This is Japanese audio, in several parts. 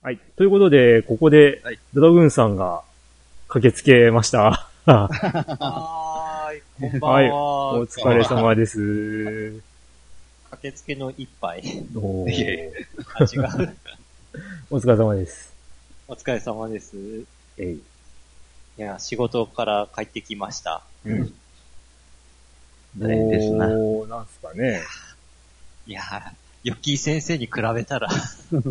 はい。ということで、ここではい、ドラグーンさんが駆けつけました。はーい、こんばんはい。は。お疲れ様です。駆けつけの一杯。おいえいえあ、違う。お疲れ様です。お疲れ様です。えい。いや、仕事から帰ってきました。うん。大変ですなどうなんすかね。いや、ヨッキー先生に比べたら、うん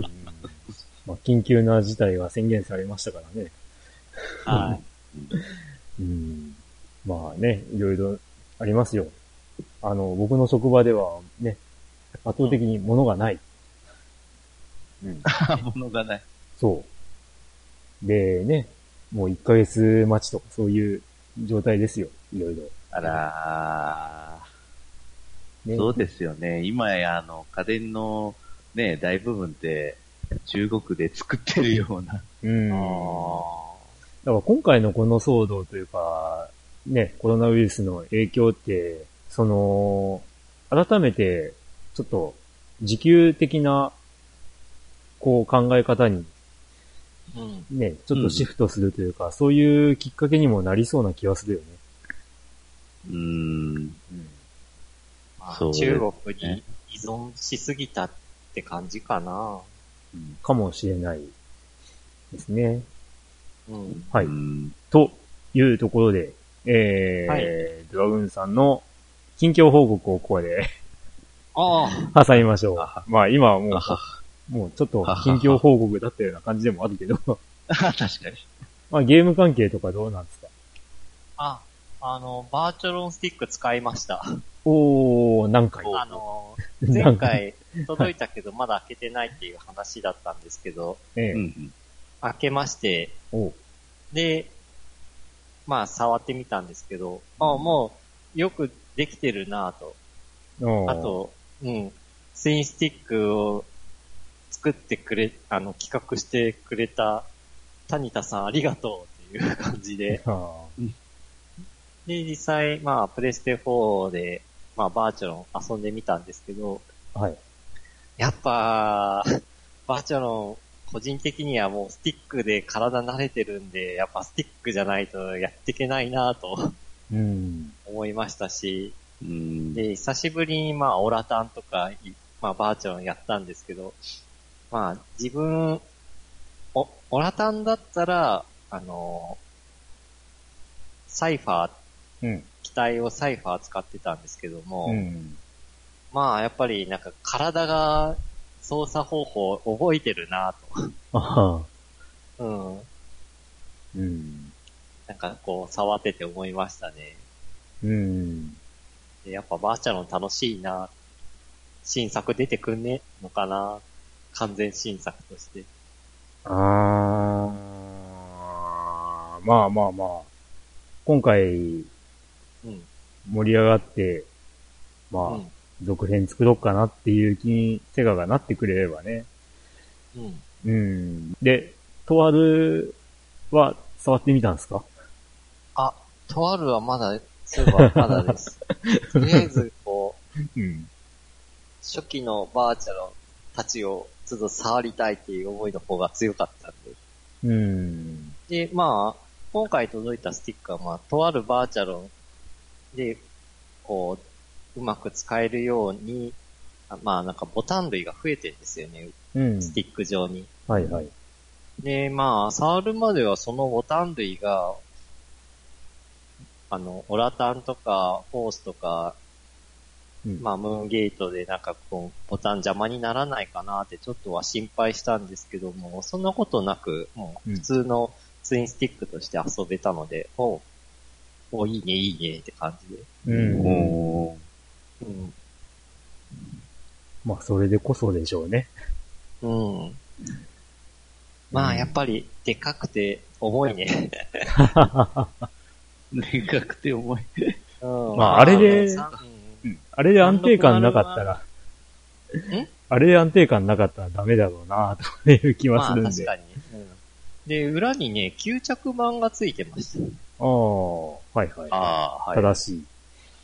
まあ、緊急な事態が宣言されましたからね。は うん。まあね、いろいろありますよ。あの、僕の職場ではね、圧倒的に物がない。うん。物がない。そう。でね、もう1ヶ月待ちとかそういう状態ですよ。いろいろ。あらー、ね。そうですよね。今や、あの、家電のね、大部分って、中国で作ってるような。うん。い。だあから今回のこの騒動というか、ね、コロナウイルスの影響って、その、改めて、ちょっと、時給的な、こう考え方に。ね、ちょっとシフトするというか、そういうきっかけにもなりそうな気がするよね。うーん。まあそうですね中国に依存しすぎたって感じかな。かもしれないですね。うん。はい。うんというところで、えーはいドラグーンさんの近況報告をここでああ。挟みましょあう。まあ今はもあはう、もうちょっと近況報告だったような感じでもあるけど、確かに。まあゲーム関係とかどうなんですか？あ、あの、バーチャロンスティック使いました。おー、何回？あの、前回届いたけどまだ開けてないっていう話だったんですけど、ええ。うんうん。開けまして、おで、まあ触ってみたんですけど、あもうよくできてるなぁと。あと、うん、ツインスティックを作ってくれ、あの、企画してくれた谷田さんありがとうっていう感じで、あで、実際、まあ、プレステ4で、まあ、バーチャロン遊んでみたんですけど、ーはい。やっぱ、バーチャロン、個人的にはもうスティックで体慣れてるんで、やっぱスティックじゃないとやっていけないなとうん。思いましたし、うん。で、久しぶりにまあオラタンとか、いまあバーチャロンやったんですけど、まあ自分、お、オラタンだったら、あの、サイファー、うん。機体をサイファー使ってたんですけども、うん。まあやっぱりなんか体が操作方法を覚えてるなと。うん。うん。なんかこう触ってて思いましたね。うん。でやっぱバーチャロン楽しいな。新作出てくんねのかな。完全新作として。あー、まあまあまあ。今回うん。盛り上がって、まあ、うん。続編作ろうかなっていう気にセガがなってくれればね。うん。うん。で、とあるは触ってみたんですか？あ、とあるはまだ、そういえばまだです。とりあえず、こう、うん。初期のバーチャロンたちをちょっと触りたいっていう思いの方が強かったんで。うん。で、まあ、今回届いたスティックは、まあ、とあるバーチャロンで、こう、うまく使えるように、あまあ、なんかボタン類が増えてるんですよね。うん。スティック上に。はいはい。で、まあ、触るまではそのボタン類が、あの、オラタンとか、フォースとか、うん。まあ、ムーンゲートでなんかこう、ボタン邪魔にならないかなってちょっとは心配したんですけども、そんなことなく、もう普通のツインスティックとして遊べたので、おうおいいね、いいねって感じで。うん。うん。まあ、それでこそでしょうね。うん。まあ、やっぱり、でかくて重いね。でかくて重い。うんまああれでさうんあれで安定感なかったらん、あれで安定感なかったらダメだろうな、という気はするんで。まあ確かに。うんで、裏にね、吸着板がついてました。ああ、はいはい。ああ、はい。正しい。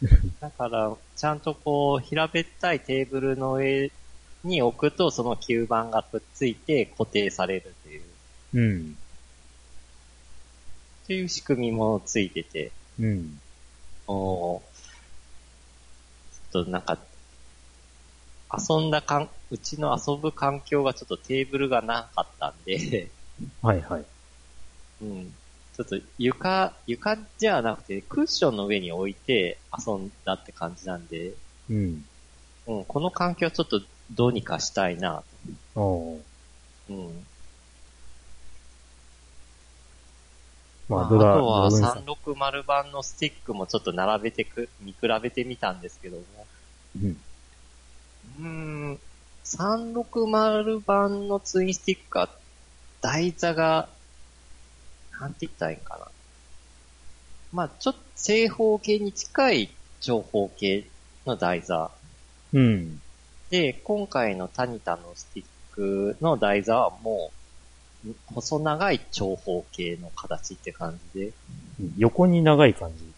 だから、ちゃんとこう、平べったいテーブルの上に置くとその吸盤がくっついて固定されるっていう、うん。っていう仕組みもついてて、うん。おーちょっとなんか、遊んだかん、うちの遊ぶ環境がちょっとテーブルがなかったんで、はいはい。うん。ちょっと床、床じゃなくてクッションの上に置いて遊んだって感じなんで、うん。うん、この環境ちょっとどうにかしたいなと。うん。まあ、まあ、ドラ、あとはドラグーンさん360版のスティックもちょっと並べてく、見比べてみたんですけども。うん。うーん、360版のツインスティックは、台座が、なんて言ったらいいんかな。まあ、ちょっと正方形に近い長方形の台座。うん。で、今回のタニタのスティックの台座はもう、細長い長方形の形って感じで。横に長い感じ。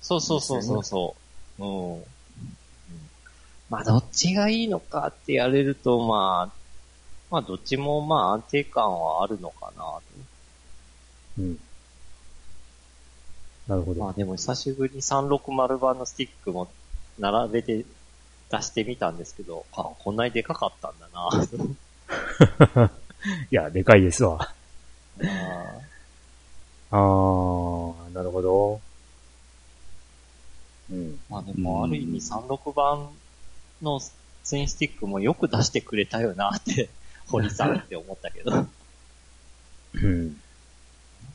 そうそうそうそうそう。うん。うんまあ、どっちがいいのかってやれると、まあ、まあ、どっちもまあ安定感はあるのかなと。うん。なるほど。まあでも久しぶりに360版のスティックも並べて出してみたんですけど、あ、こんなにでかかったんだな。いや、でかいですわ。ああー、なるほど。うん。まあでもある意味36番のツインスティックもよく出してくれたよなって、堀さんって思ったけど。本うん。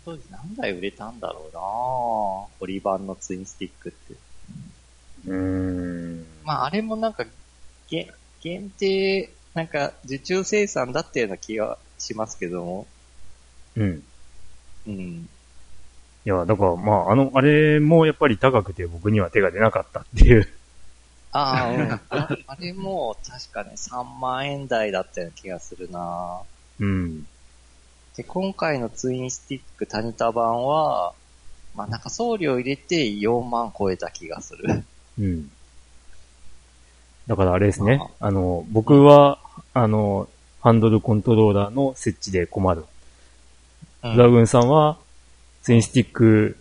当に何台売れたんだろうな堀版のツインスティックって。うーん。まああれもなんか、げ限定、なんか受注生産だったような気がしますけども。うん。うん。いや、だから、まあ、あの、あれもやっぱり高くて僕には手が出なかったっていう。ああ、うん。ああれも確かね3万円台だったような気がするなうん。で、今回のツインスティックタニタ版は、まあなんか送料入れて4万超えた気がする。うん。だからあれですね。あの、僕は、あの、ハンドルコントローラーの設置で困る。うんドラグーンさんは、ツインスティック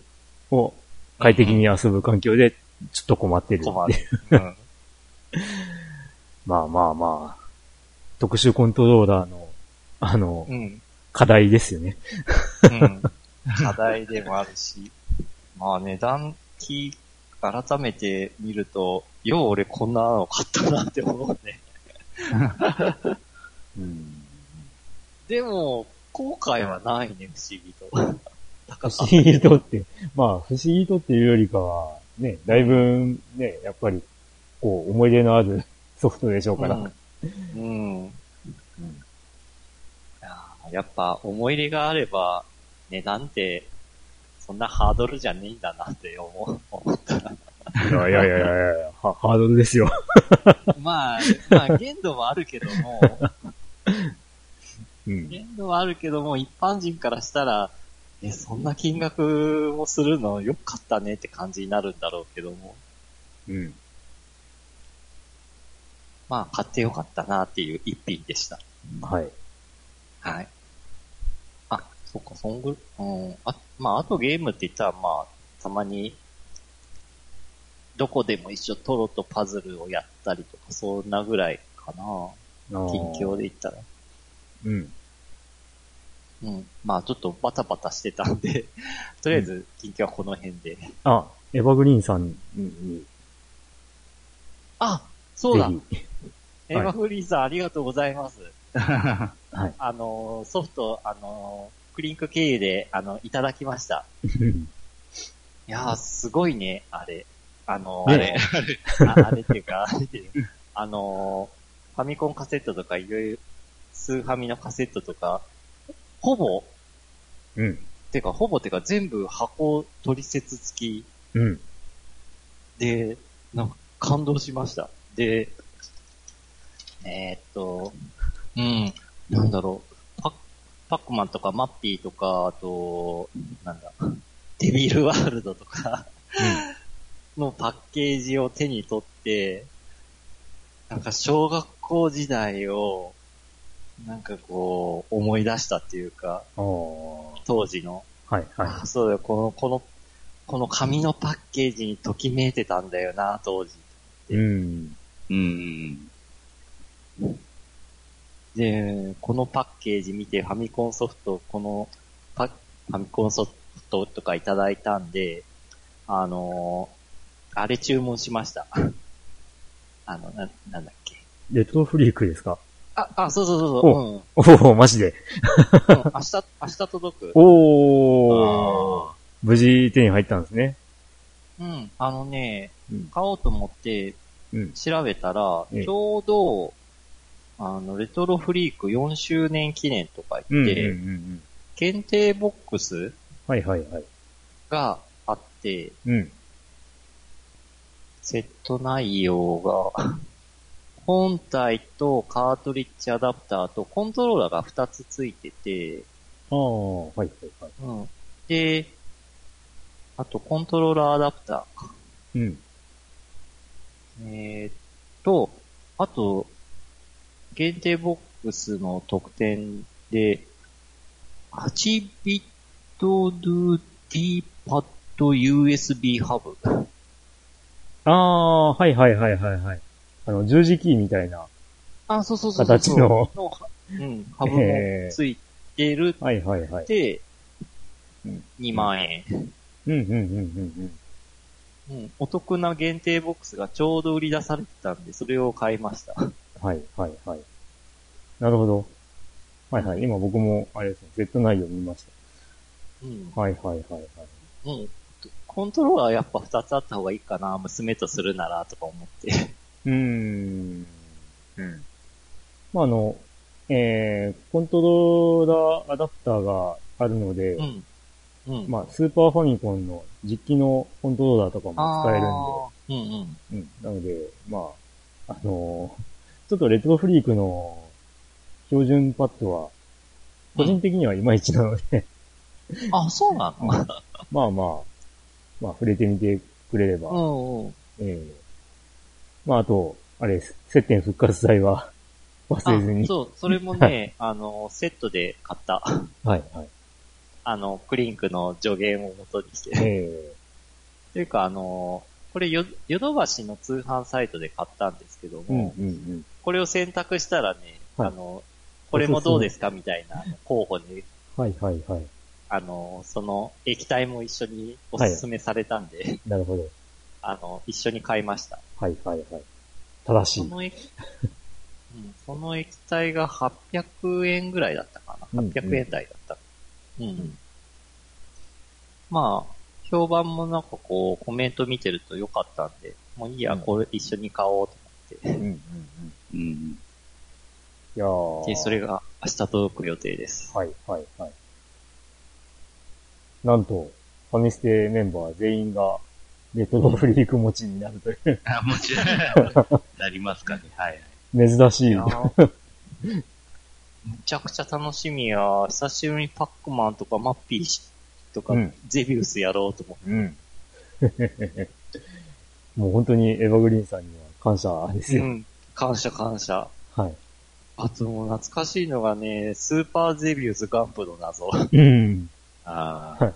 を快適に遊ぶ環境で、ちょっと困ってる。困る。うん。まあまあまあ、特殊コントローラーの、あの、うん。課題ですよね。うん。課題でもあるし。まあ値段聞い改めて見ると、よう俺こんなの買ったなって思うね。うん。でも、後悔はないね、不思議と。高不思議とって、まあ不思議とっていうよりかは、ね、だいぶね、やっぱり、こう、思い出のあるソフトでしょうから。うん。うん。いやっぱ思い入れがあれば、値段って、そんなハードルじゃねえんだなって思った。いやいやいやいやいやハハードルですよ。まあ、まあ限度はあるけども、うん。限度はあるけども、一般人からしたら、え、そんな金額をするのよかったねって感じになるんだろうけども、うん。まあ買ってよかったなっていう一品でした。はい。はい。あ、そっか、そんぐらい、うん。あ、まあ、あとゲームって言ったら、まあ、たまに、どこでも一緒トロとパズルをやったりとか、そんなぐらいかな。近況で言ったら。うん。うん。まあ、ちょっとバタバタしてたんで、とりあえず、近況はこの辺で。あ、エヴァグリーンさんに、あ、そうだ。エヴァフリーさんありがとうございます。はい。あのー、ソフト、あのー、クリンク経由で、あの、いただきました。いやー、すごいね、あれ。あのー、ねあ あれっていうか、あれっていうあのー、ファミコンカセットとか、いろいろ、スーファミのカセットとか、ほぼ、うん。てか、ほぼてか全部箱取説付きうん。で、なんか感動しました。で、えーっと、うん、なんだろう、パパックマンとかマッピーとか、あと、なんだ、デビルワールドとかのパッケージを手に取って、なんか小学校時代を、なんかこう、思い出したっていうか、当時の。い、はい。あそうだよ、この、この、この紙のパッケージにときめいてたんだよな、当時。うん。うん。で、このパッケージ見てファミコンソフト、このパファミコンソフトとかいただいたんで、あのーあれ注文しました。あの、な、なんだっけ。レトロフリークですか？あ、あ、そうそうそうそう。うん。おおマジで。うん明日、明日届く。おー。無事手に入ったんですね。うん。あのね、うん買おうと思ってうん。調べたら、ええちょうど、あの、レトロフリーク4周年記念とかうん。うん。言って、うんうん。限定ボックスはいはいはい。があって、うん。セット内容が、本体とカートリッジアダプターとコントローラーが2つついてて、ああ、はいはいはい。うん。で、あとコントローラーアダプターか。うん。えーっと、あと、限定ボックスの特典で、8ビットドゥ D パッド USB ハブ。ああ、はいはいはいはいはい。あの、十字キーみたいな。あ、そうそうそうそう。形のうん、ハブもついてるはいはいはいっ。てうん、2万円。うんうんうんうんうん、お得な限定ボックスがちょうど売り出されてたんで、それを買いました。うん。はいはいはい。なるほど。はいはい。今僕も、あれですね、セット内容見ましうん。た。はいはいはいはい。うん。コントローラーやっぱ2つあった方がいいかな、娘とするなら、とか思って。うーん。うん。まあ、あの、えー、コントローラーアダプターがあるので、うん。うん。まあ、スーパーファミコンの実機のコントローラーとかも使えるんで、うんうん。うん。なので、まあ、あのーちょっとレトロフリークの標準パッドは、個人的にはいまいちなので、あ、そうなの？まあまあ、まあ、触れてみてくれれば、うんうん。ええまあ、あと、あれです。接点復活剤は忘れずに。あそう、それもね、あの、セットで買った。はい、はい。あの、クリンクの助言を元にして。えというか、あの、これよ、ヨドバシの通販サイトで買ったんですけどえうん、も、うん、うん。これを選択したらね、はいあの、これもどうですかみたいな候補に、はい、はい、はい。あの、その液体も一緒におすすめされたんで、なるほど。あの、一緒に買いました。はい、はい、はい。正しい。その液、うん、その液体が800円ぐらいだったかな。うん800円台だった。うん。まあ、評判もなんかこう、コメント見てると良かったんで、もういいや、うんこれ一緒に買おうと思っうん、うん、うん。うん。いやーて。で、それが明日届く予定です。はい、はい、はい。なんと、ファミステメンバー全員が、レトロフリーク持ちになるという、あ、もちろん。なりますかね。はい。珍しい。いやーむちゃくちゃ楽しみや。久しぶりにパックマンとかマッピーしとか、うんゼビウスやろうと思って。うん。もう本当にエヴァグリーンさんには感謝ですよ。うん。感謝感謝。はい。あともう懐かしいのがね、スーパーゼビウスガンプの謎。うん。ああ。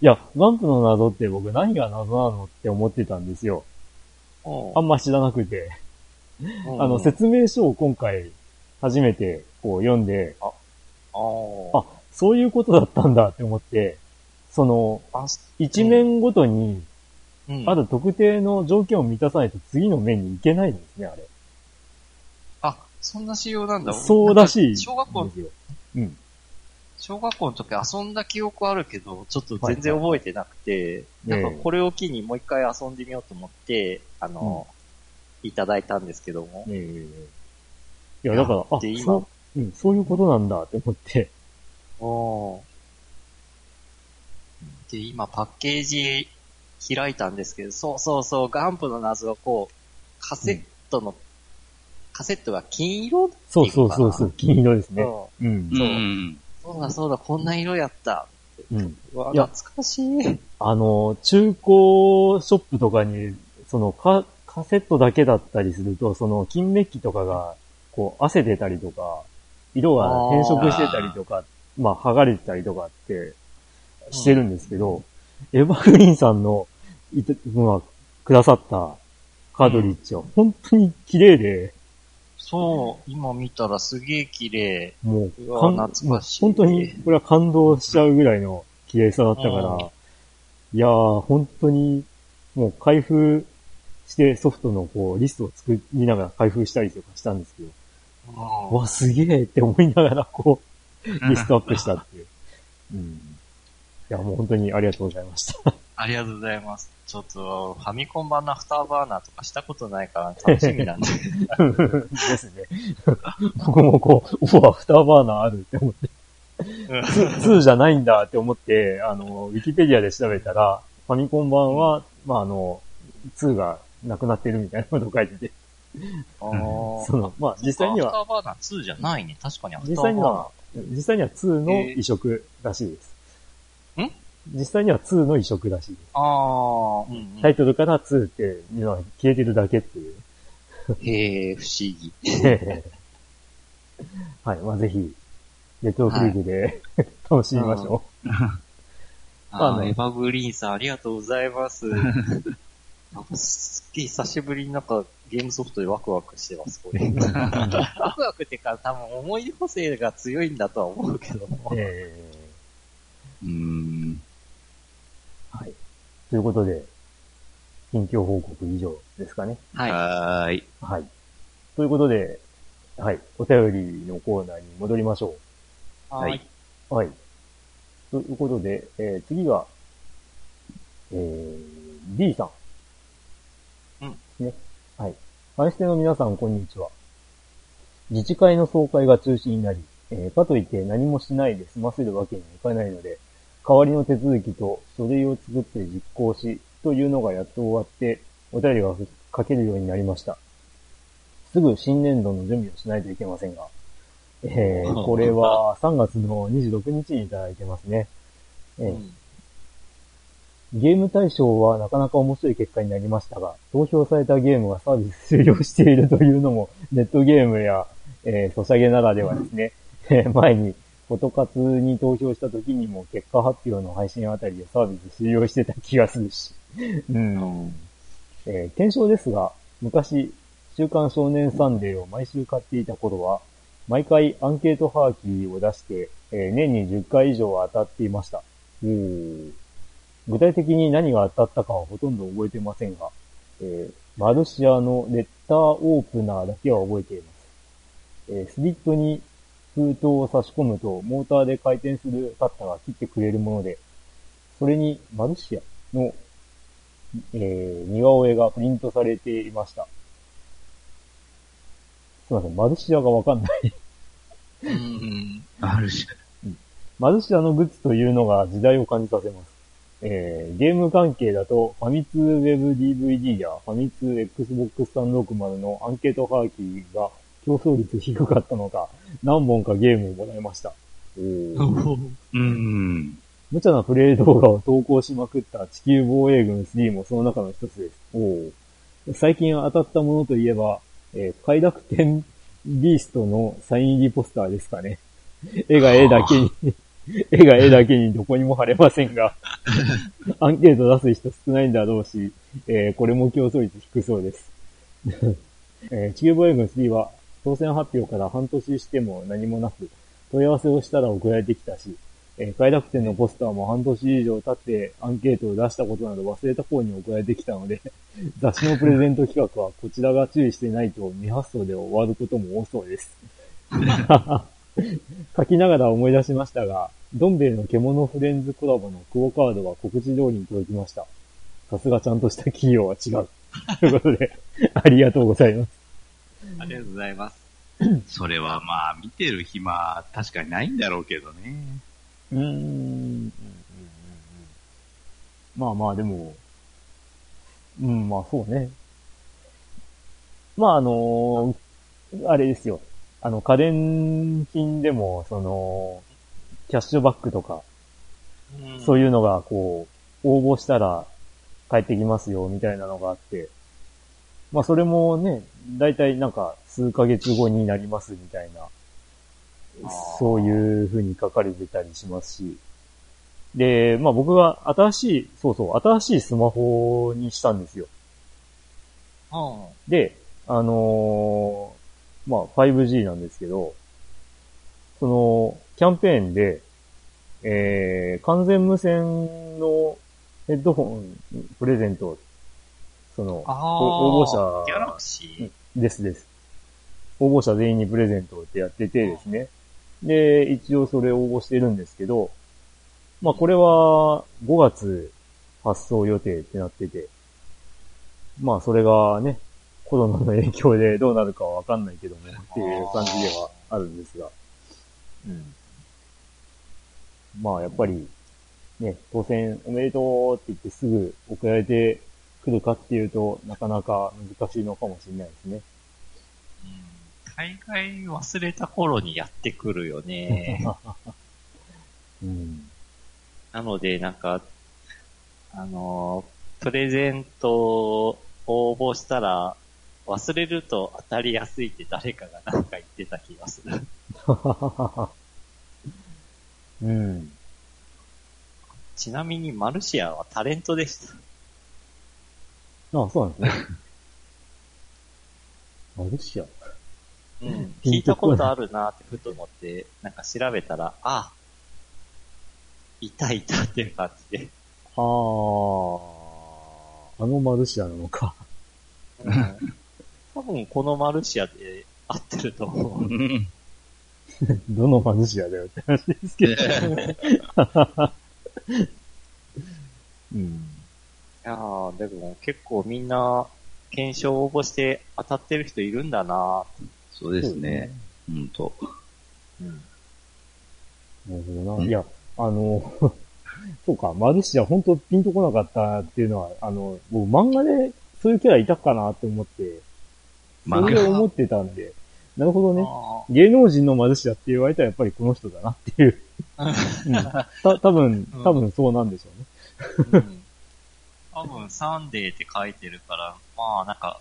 いや、ガンプの謎って僕何が謎なのって思ってたんですよ。あんま知らなくて。うんあの、説明書を今回初めてこう読んで、ああ、そういうことだったんだって思って、その、あ、一面ごとに、うんある特定の条件を満たさないと次の面に行けないんですね、あれ。あ、そんな仕様なんだ。そうらしい。小学校、うん。小学校の時遊んだ記憶あるけど、ちょっと全然覚えてなくて、はいなんかこれを機にもう一回遊んでみようと思って、あの、いただいたんですけども。ええいや、だから、あ、そう、うん、そういうことなんだって思って。おーで、今パッケージ開いたんですけど、そうそうそう、ガンプの謎はこう、カセットの、カセットが金色そいうそうそうそう、金色ですね。ううん。うんうん。そうだそうだ、こんな色やった。うん。うわ、いや懐かしい。あの、中古ショップとかに、その、か、カカセットだけだったりすると、その金メッキとかが、こう、汗出たりとか、色が変色してたりとか、まあ、剥がれてたりとかって、してるんですけど、エヴァグリーンさんの、いた、まあ、くださったカードリッジは本当に綺麗で、そう、今見たらすげえ綺麗。もう、う懐かしい。本当に、これは感動しちゃうぐらいの綺麗さだったから、うん。いやー、本当に、もう開封してソフトのこう、リストを作りながら開封したりとかしたんですけど、うわ、すげえって思いながらこう、リストアップしたっていう。うん。いや、もう本当にありがとうございました。ありがとうございます。ちょっと、ファミコン版のアフターバーナーとかしたことないから楽しみなんで。ですね。僕もこう、うわ、アフターバーナーあるって思って、2じゃないんだって思って、あの、ウィキペディアで調べたら、ファミコン版は、まあ、あの、2がなくなってるみたいなこと書いてて、あー その、まあ、実際には、アフターバーナー2じゃないね。確かにアフター実バーナー。際には、実際には2の移植らしいです。ん？実際には2の移植らしいです。ああ、うんうんタイトルから2っていうのは消えてるだけっていう。へえ、不思議。はい。まあ、ぜひ、レトロフリークで、楽しみましょあのあーエヴァグリーンさんありがとうございます。なんかすっげえ久しぶりになんかゲームソフトでワクワクしてます、これ。ワクワクってか多分思い出補正が強いんだとは思うけどもう。。えうーん。ー、はい。ということで、近況報告以上ですかね。はい。はーい。はい。ということで、はい。お便りのコーナーに戻りましょはい。う。はい。ということで、えー、次は、えー、D さん。うん。ね。はい。話し手の皆さん、こんにちは。自治会の総会が中止になり、えー、かといって何もしないで済ませるわけにはいかないので、代わりの手続きと書類を作って実行し、というのがやっと終わって、お便りが書けるようになりました。すぐ新年度の準備をしないといけませんが、えー、これは3月の26日にいただいてますね。えーうんゲーム対象はなかなか面白い結果になりましたが、投票されたゲームがサービス終了しているというのも、ネットゲームや、えー、ソシャゲならではですね。えー前に、フォトカツに投票した時にも結果発表の配信あたりでサービス終了してた気がするし。うん。えー検証ですが、昔、週刊少年サンデーを毎週買っていた頃は、毎回アンケートハーキーを出して、えー年に10回以上当たっていました。おー具体的に何が当たったかはほとんど覚えてませんが、えーマルシアのレッターオープナーだけは覚えています。えースリットに封筒を差し込むと、モーターで回転するカッターが切ってくれるもので、それにマルシアの、えー似顔絵がプリントされていました。すいません、マルシアがわかんない。うんうん。あるし。マルシアのグッズというのが時代を感じさせます。えーゲーム関係だと、ファミ通ウェブ DVD やファミ通 Xbox 360のアンケートハーキーが競争率低かったのか、何本かゲームをもらいました。おーうん。無茶なプレイ動画を投稿しまくった地球防衛軍3もその中の一つです。おー最近当たったものといえば、えー快楽天ビーストのサイン入りポスターですかね。絵が絵だけに、絵が絵だけにどこにも貼れませんが、アンケート出す人少ないんだろうし、えーこれも競争率低そうです。えー地球防衛軍3は当選発表から半年しても何もなく、問い合わせをしたら送られてきたし、えー快楽天のポスターも半年以上経ってアンケートを出したことなど忘れた方に送られてきたので、雑誌のプレゼント企画はこちらが注意してないと未発送で終わることも多そうです。書きながら思い出しましたが、どん兵衛の獣フレンズコラボのクオカードは告知通りに届きました。さすがちゃんとした企業は違う。ということで、ありがとうございます。ありがとうございます。それはまあ、見てる暇、確かにないんだろうけどね。うーん。うんうんうんうんまあまあでも、うん、まあそうね。まああのあれですよ。あの、家電品でも、その、キャッシュバックとか、そういいうのが、こう、応募したら帰ってきますよ、みたいなのがあって、まあそれもね、だいたいなんか数ヶ月後になりますみたいな、そういう風に書かれてたりしますし。で、まあ僕が新しい、そうそう、新しいスマホにしたんですよ。うん。で、あのーまあ 5G なんですけど、その、キャンペーンで、えー、完全無線のヘッドホンプレゼント、その、応募者ギャラクシーですです。応募者全員にプレゼントってやっててですね。で、一応それ応募してるんですけど、まあこれは5月発送予定ってなってて、まあそれがね、コロナの影響でどうなるかはわかんないけどもっていう感じではあるんですが、うん。まあやっぱりね、当選おめでとうって言ってすぐ送られてくるかっていうとなかなか難しいのかもしれないですね。大概忘れた頃にやってくるよね。うん。なので、なんか、あのー、プレゼントを応募したら、忘れると当たりやすいって誰かがなんか言ってた気がする。うん。ちなみにマルシアはタレントでした。あそうなんですね。マルシア。うん。聞いたことあるなってふと思って、なんか調べたら、あ、いたいたっていう感じで。ああ、あのマルシアなのか。うん多分このマルシアで合ってると思う。うん。どのマルシアだよって話ですけど。うん。いやー、でも結構みんな、検証応募して当たってる人いるんだなそうですね。うんと。うん。なるほどな。うんいや、あの、そうか、マルシア本当ピンとこなかったっていうのは、あの、僕漫画でそういうキャラいたかなって思って、そ漫画れで思ってたんで、なるほどね。あ芸能人のマルシアって言われたらやっぱりこの人だなっていう。うん。た、多分うん多分そうなんでしょうね。ーうん。多分サンデーって書いてるから、まあなんか、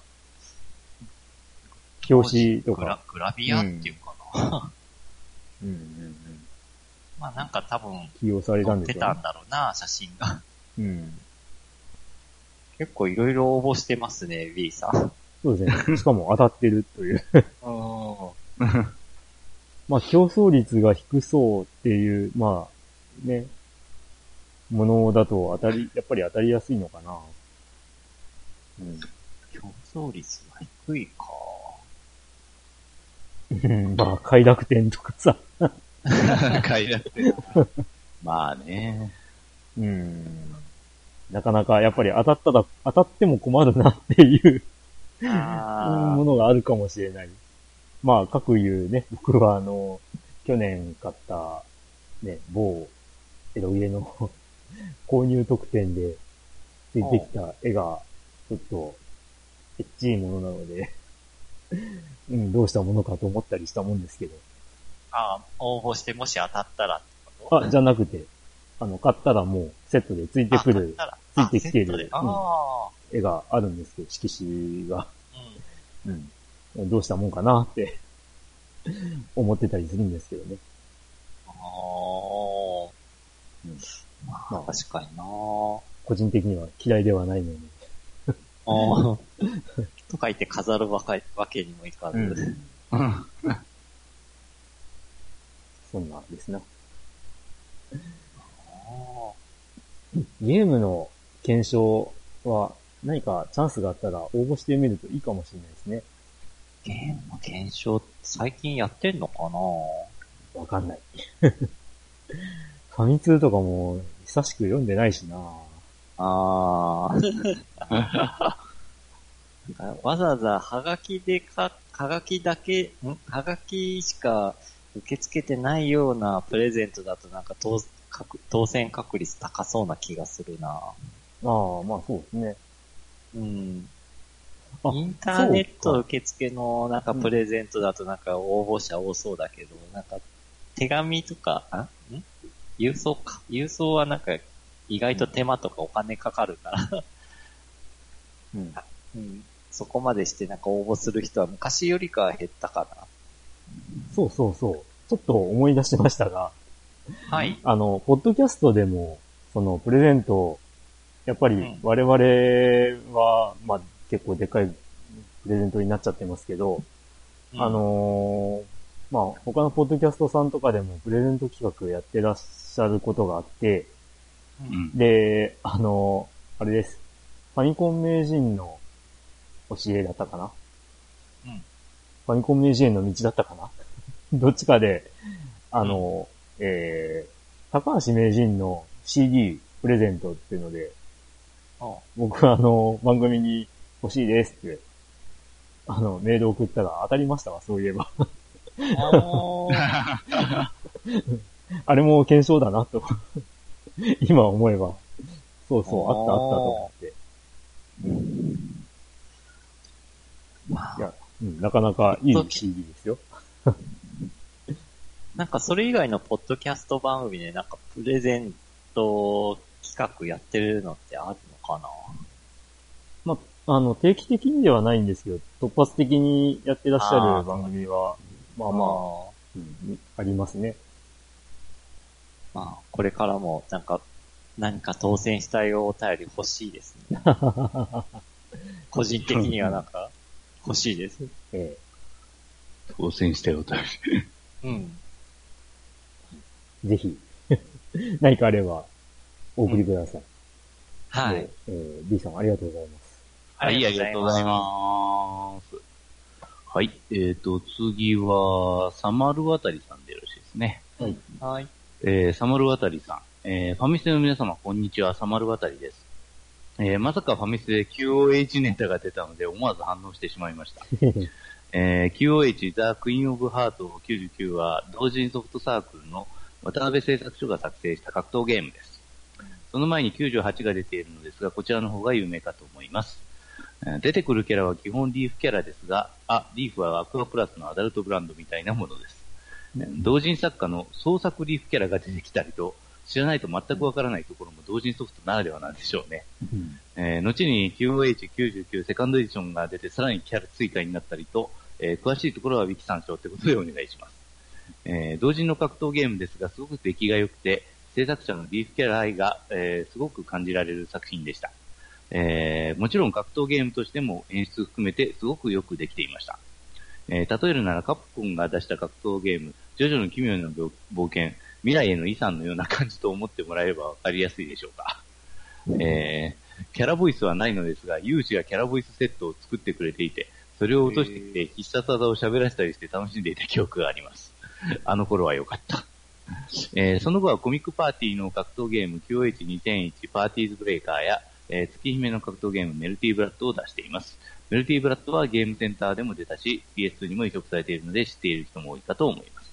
表紙とグラか。グラビアっていうかな。うん うんうん。まあなんか多分、起用されたんでしょうねてたん。だろうな、写真が。うん。結構いろいろ応募してますね、B さん。そうですね。しかも当たってるという。うん。まあ競争率が低そうっていう、まあ、ね、ものだと当たり、やっぱり当たりやすいのかな。うん。競争率が低いか。う んまあ、快楽天とかさ。快楽天。まあね。うん。なかなか、やっぱり当たったら、当たっても困るなっていうあものがあるかもしれない。まあ、各言うね、僕はあの、去年買った、ね、某、エロゲの購入特典でついてきた絵が、ちょっと、エッチいものなので、うん、どうしたものかと思ったりしたもんですけど。あ、応募してもし当たったらってこと？あ、じゃなくて、あの、買ったらもうセットでついてくるついてきてる。あセットで。あ絵があるんですけど、色紙が。あ、うん。うん。どうしたもんかなって思ってたりするんですけどね。ああ、うんまあ、まあ確かにな個人的には嫌いではないので。ああ。とか言って飾るわかわけにもいかず。うんうん。そんなですな。あゲームの検証は何かチャンスがあったら応募してみるといいかもしれないですね。ーゲームの検証、最近やってんのかな？わかんない。ファミ通とかも久しく読んでないしなああ。わざわざハガキでか、ハガキだけ、ん？ハガキしか受け付けてないようなプレゼントだとなんか当確当選確率高そうな気がするな。ああ、まあそうですね。うん。あインターネット受付のなんかプレゼントだとなんか応募者多そうだけど、なんか手紙とか、あ？ん？郵送か？郵送はなんか意外と手間とかお金かかるから、うん。うん、そこまでしてなんか応募する人は昔よりかは減ったかそうそうそう。ちょっと思い出しましたが、な。はい。あの、ポッドキャストでも、その、プレゼント、やっぱりうん。我々は、まあ、結構でかいプレゼントになっちゃってますけど、あ、のーまあ、他のポッドキャストさんとかでもプレゼント企画やってらっしゃることがあって、うん。で、あのーあれです。ファミコン名人の教えだったかな？うん。ファミコン名人への道だったかな？どっちかで、あのーえー、高橋名人の CD プレゼントっていうので、あ 僕はあの、番組に欲しいですって、あの、メール送ったら当たりましたわ、そういえば。あ あれも検証だなと。今思えば。そうそう、あったあったと思って。まあいや、うん、なかなかいい CD ですよ。なんかそれ以外のポッドキャスト番組でなんかプレゼント企画やってるのってあるの？かなまあ、あの、定期的にではないんですけど、突発的にやってらっしゃる番組は、まあまあ、うんありますね。まあ、これからもなんか、何か当選したいお便り欲しいですね。個人的にはなんか、欲しいです。え当選したよ、と。うん。えぜひ、何かあれば、お送りください。はい。えー、B さんありがとうございます。はい、ありがとうございます。はい、えっ、と、次は、サマルワタリさんでよろしいですね。はい。はい。えー、サマルワタリさん。えー、ファミステの皆様、こんにちは、サマルワタリです。えー、まさかファミスで QOH ネタが出たので、思わず反応してしまいました。えー、QOH The Queen of Heart 99は、同人ソフトサークルの渡辺製作所が作成した格闘ゲームです。その前に98が出ているのですが、こちらの方が有名かと思います。えー出てくるキャラは基本リーフキャラですが、あ、リーフはアクアプラスのアダルトブランドみたいなものです。えー同人作家の創作リーフキャラが出てきたりと、知らないと全くわからないところも同人ソフトならではなんでしょうね。うんえー後に QOH99 セカンドエディションが出てさらにキャラ追加になったりと、えー詳しいところはウィキ参照ってことでお願いします。えー同人の格闘ゲームですが、すごく出来が良くて、制作者のリーフキャラ愛が、えーすごく感じられる作品でした。えーもちろん格闘ゲームとしても演出含めてすごくよくできていました。えー例えるならカプコンが出した格闘ゲーム、ジョジョの奇妙な冒冒険、未来への遺産のような感じと思ってもらえればわかりやすいでしょうか。えーキャラボイスはないのですが、有志がキャラボイスセットを作ってくれていて、それを落としてきて必殺技を喋らせたりして楽しんでいた記憶があります。あの頃は良かった。えーその後はコミックパーティーの格闘ゲーム QH2001 パーティーズブレイカーや、えー月姫の格闘ゲームメルティーブラッドを出しています。メルティーブラッドはゲームセンターでも出たし、PS2 にも移植されているので知っている人も多いかと思います。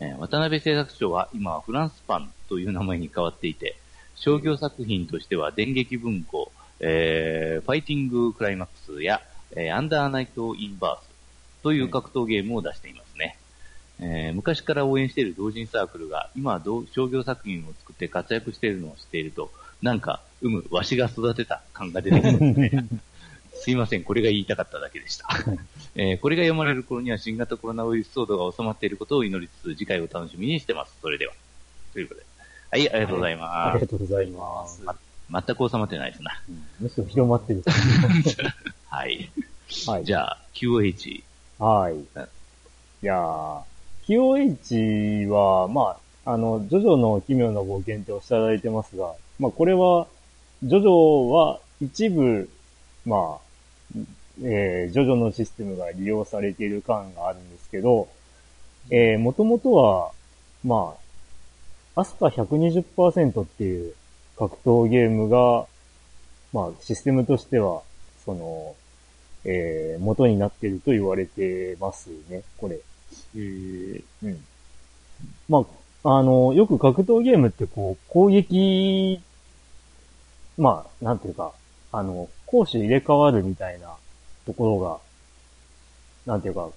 えー渡辺製作所は今はフランスパンという名前に変わっていて、商業作品としては電撃文庫、えーファイティングクライマックスや、えーアンダーナイトインバースという格闘ゲームを出しています。えー昔から応援している同人サークルが今は同商業作品を作って活躍しているのを知っていると、なんか、うむ、わしが育てた感が出てきますね。すいません、これが言いたかっただけでした。えーこれが読まれる頃には新型コロナウイルス騒動が収まっていることを祈りつつ、次回を楽しみにしてます。それでは。ということで。はい、ありがとうございあますりが。とうございます。ま全く収まってないですな。うんむしろ広まってる。はい。はい。じゃあ、QOH。はい。いやー、QOH は、まあ、あの、ジョジョの奇妙な冒険っておっしゃられてますが、まあ、これは、ジョジョは一部、まあ、えー、ジョジョのシステムが利用されている感があるんですけど、えー、もともとは、まあ、アスカ120%っていう格闘ゲームが、まあ、システムとしては、その、えー、元になっていると言われてますね、これ。えー、うん。まあ、あの、よく格闘ゲームってこう、攻撃、まあ、なんていうか、あの、攻守入れ替わるみたいなところが、なんていうか、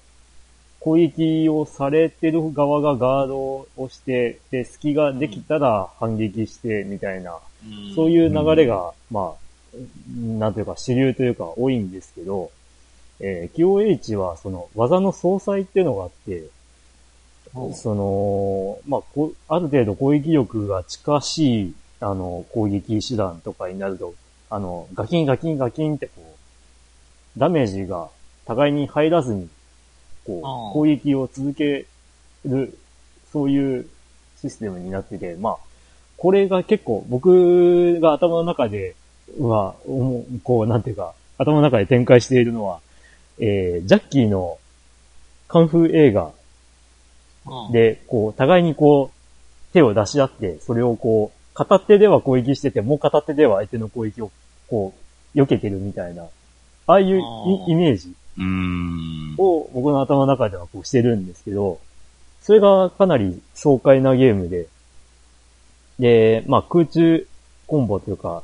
攻撃をされてる側がガードをして、で、隙ができたら反撃して、みたいな、そうういう流れが、まあ、なんというか主流というか多いんですけど、えー、QOH はその技の総裁っていうのがあって、その、まあ、こうある程度攻撃力が近しい、あの、攻撃手段とかになると、あの、ガキンガキンガキンってこう、ダメージが互いに入らずに、こう、攻撃を続ける、そういうシステムになってて、まあ、これが結構僕が頭の中では、こう、なんていうか、頭の中で展開しているのは、えー、ジャッキーのカンフー映画うん、で、こう、互いにこう、手を出し合って、それをこう、片手では攻撃してて、もう片手では相手の攻撃を、こう、避けてるみたいな、ああいうイイメージ。を僕の頭の中ではこうしてるんですけど、それがかなり爽快なゲームで、で、まあ空中コンボというか、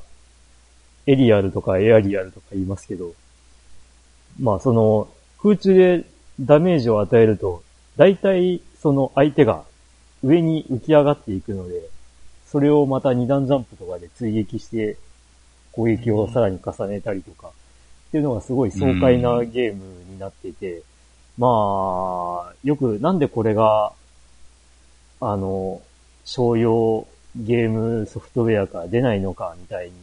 エリアルとかエアリアルとか言いますけど、まあその空中でダメージを与えると、大体その相手が上に浮き上がっていくので、それをまた二段ジャンプとかで追撃して攻撃をさらに重ねたりとか、っていうのがすごい爽快なゲームになってて、まあ、よくなんでこれが、あの、商用ゲームソフトウェアから出ないのかみたいに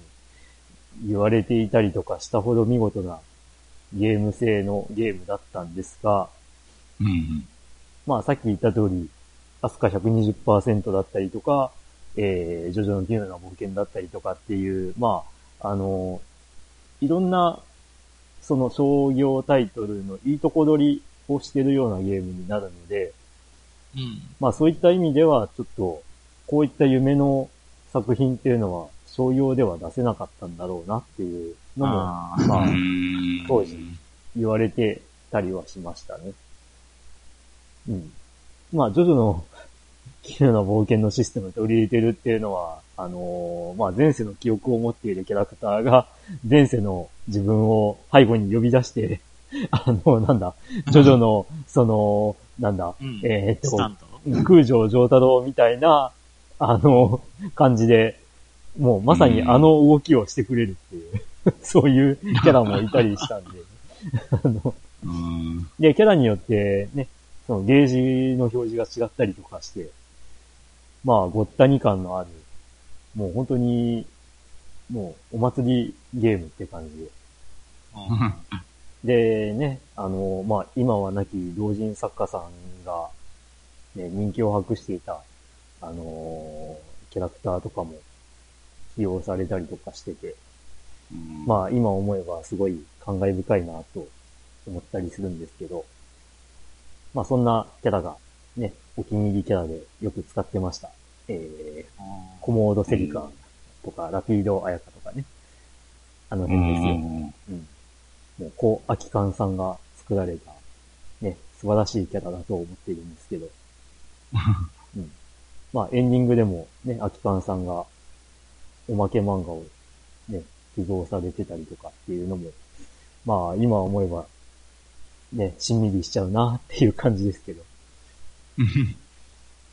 言われていたりとかしたほど見事なゲーム性のゲームだったんですが、うん。まあさっき言った通り、アスカ120%だったりとか、えー、ジョジョの奇妙な冒険だったりとかっていう、まあ、あの、いろんな、その商業タイトルのいいとこ取りをしてるようなゲームになるので、うん。まあそういった意味では、ちょっと、こういった夢の作品っていうのは、商用では出せなかったんだろうなっていうのも、あー。まあ当時言われてたりはしましたね。うん。まあ、ジョジョの奇妙な冒険のシステムを取り入れてるっていうのは、あのーまあ、前世の記憶を持っているキャラクターが、前世の自分を背後に呼び出して、あの、なんだ、ジョジョの、その、なんだ、うん。えーっと空城城太郎みたいな、あの、感じで、もうまさにあの動きをしてくれるっていう、そういうキャラもいたりしたんで、あの。で、キャラによってね、そのゲージの表示が違ったりとかして、まあ、ごったに感のある、もう本当に、もうお祭りゲームって感じで。うんで、ね、あの、まあ、今は亡き同人作家さんが、ね、人気を博していた、あのキャラクターとかも起用されたりとかしてて、まあ、今思えばすごい感慨深いなと思ったりするんですけど、まあ、そんなキャラが、ね、お気に入りキャラでよく使ってました。えー、コモードセリカとか、ラピードアヤカとかね。あのう辺ですよ。ん。うん。もう、こう、アキカンさんが作られた、ね、素晴らしいキャラだと思っているんですけど。うん。まあ、エンディングでも、ね、アキカンさんが、おまけ漫画を、ね、寄贈されてたりとかっていうのも、まあ、今思えば、ね、しんみりしちゃうなっていう感じですけど。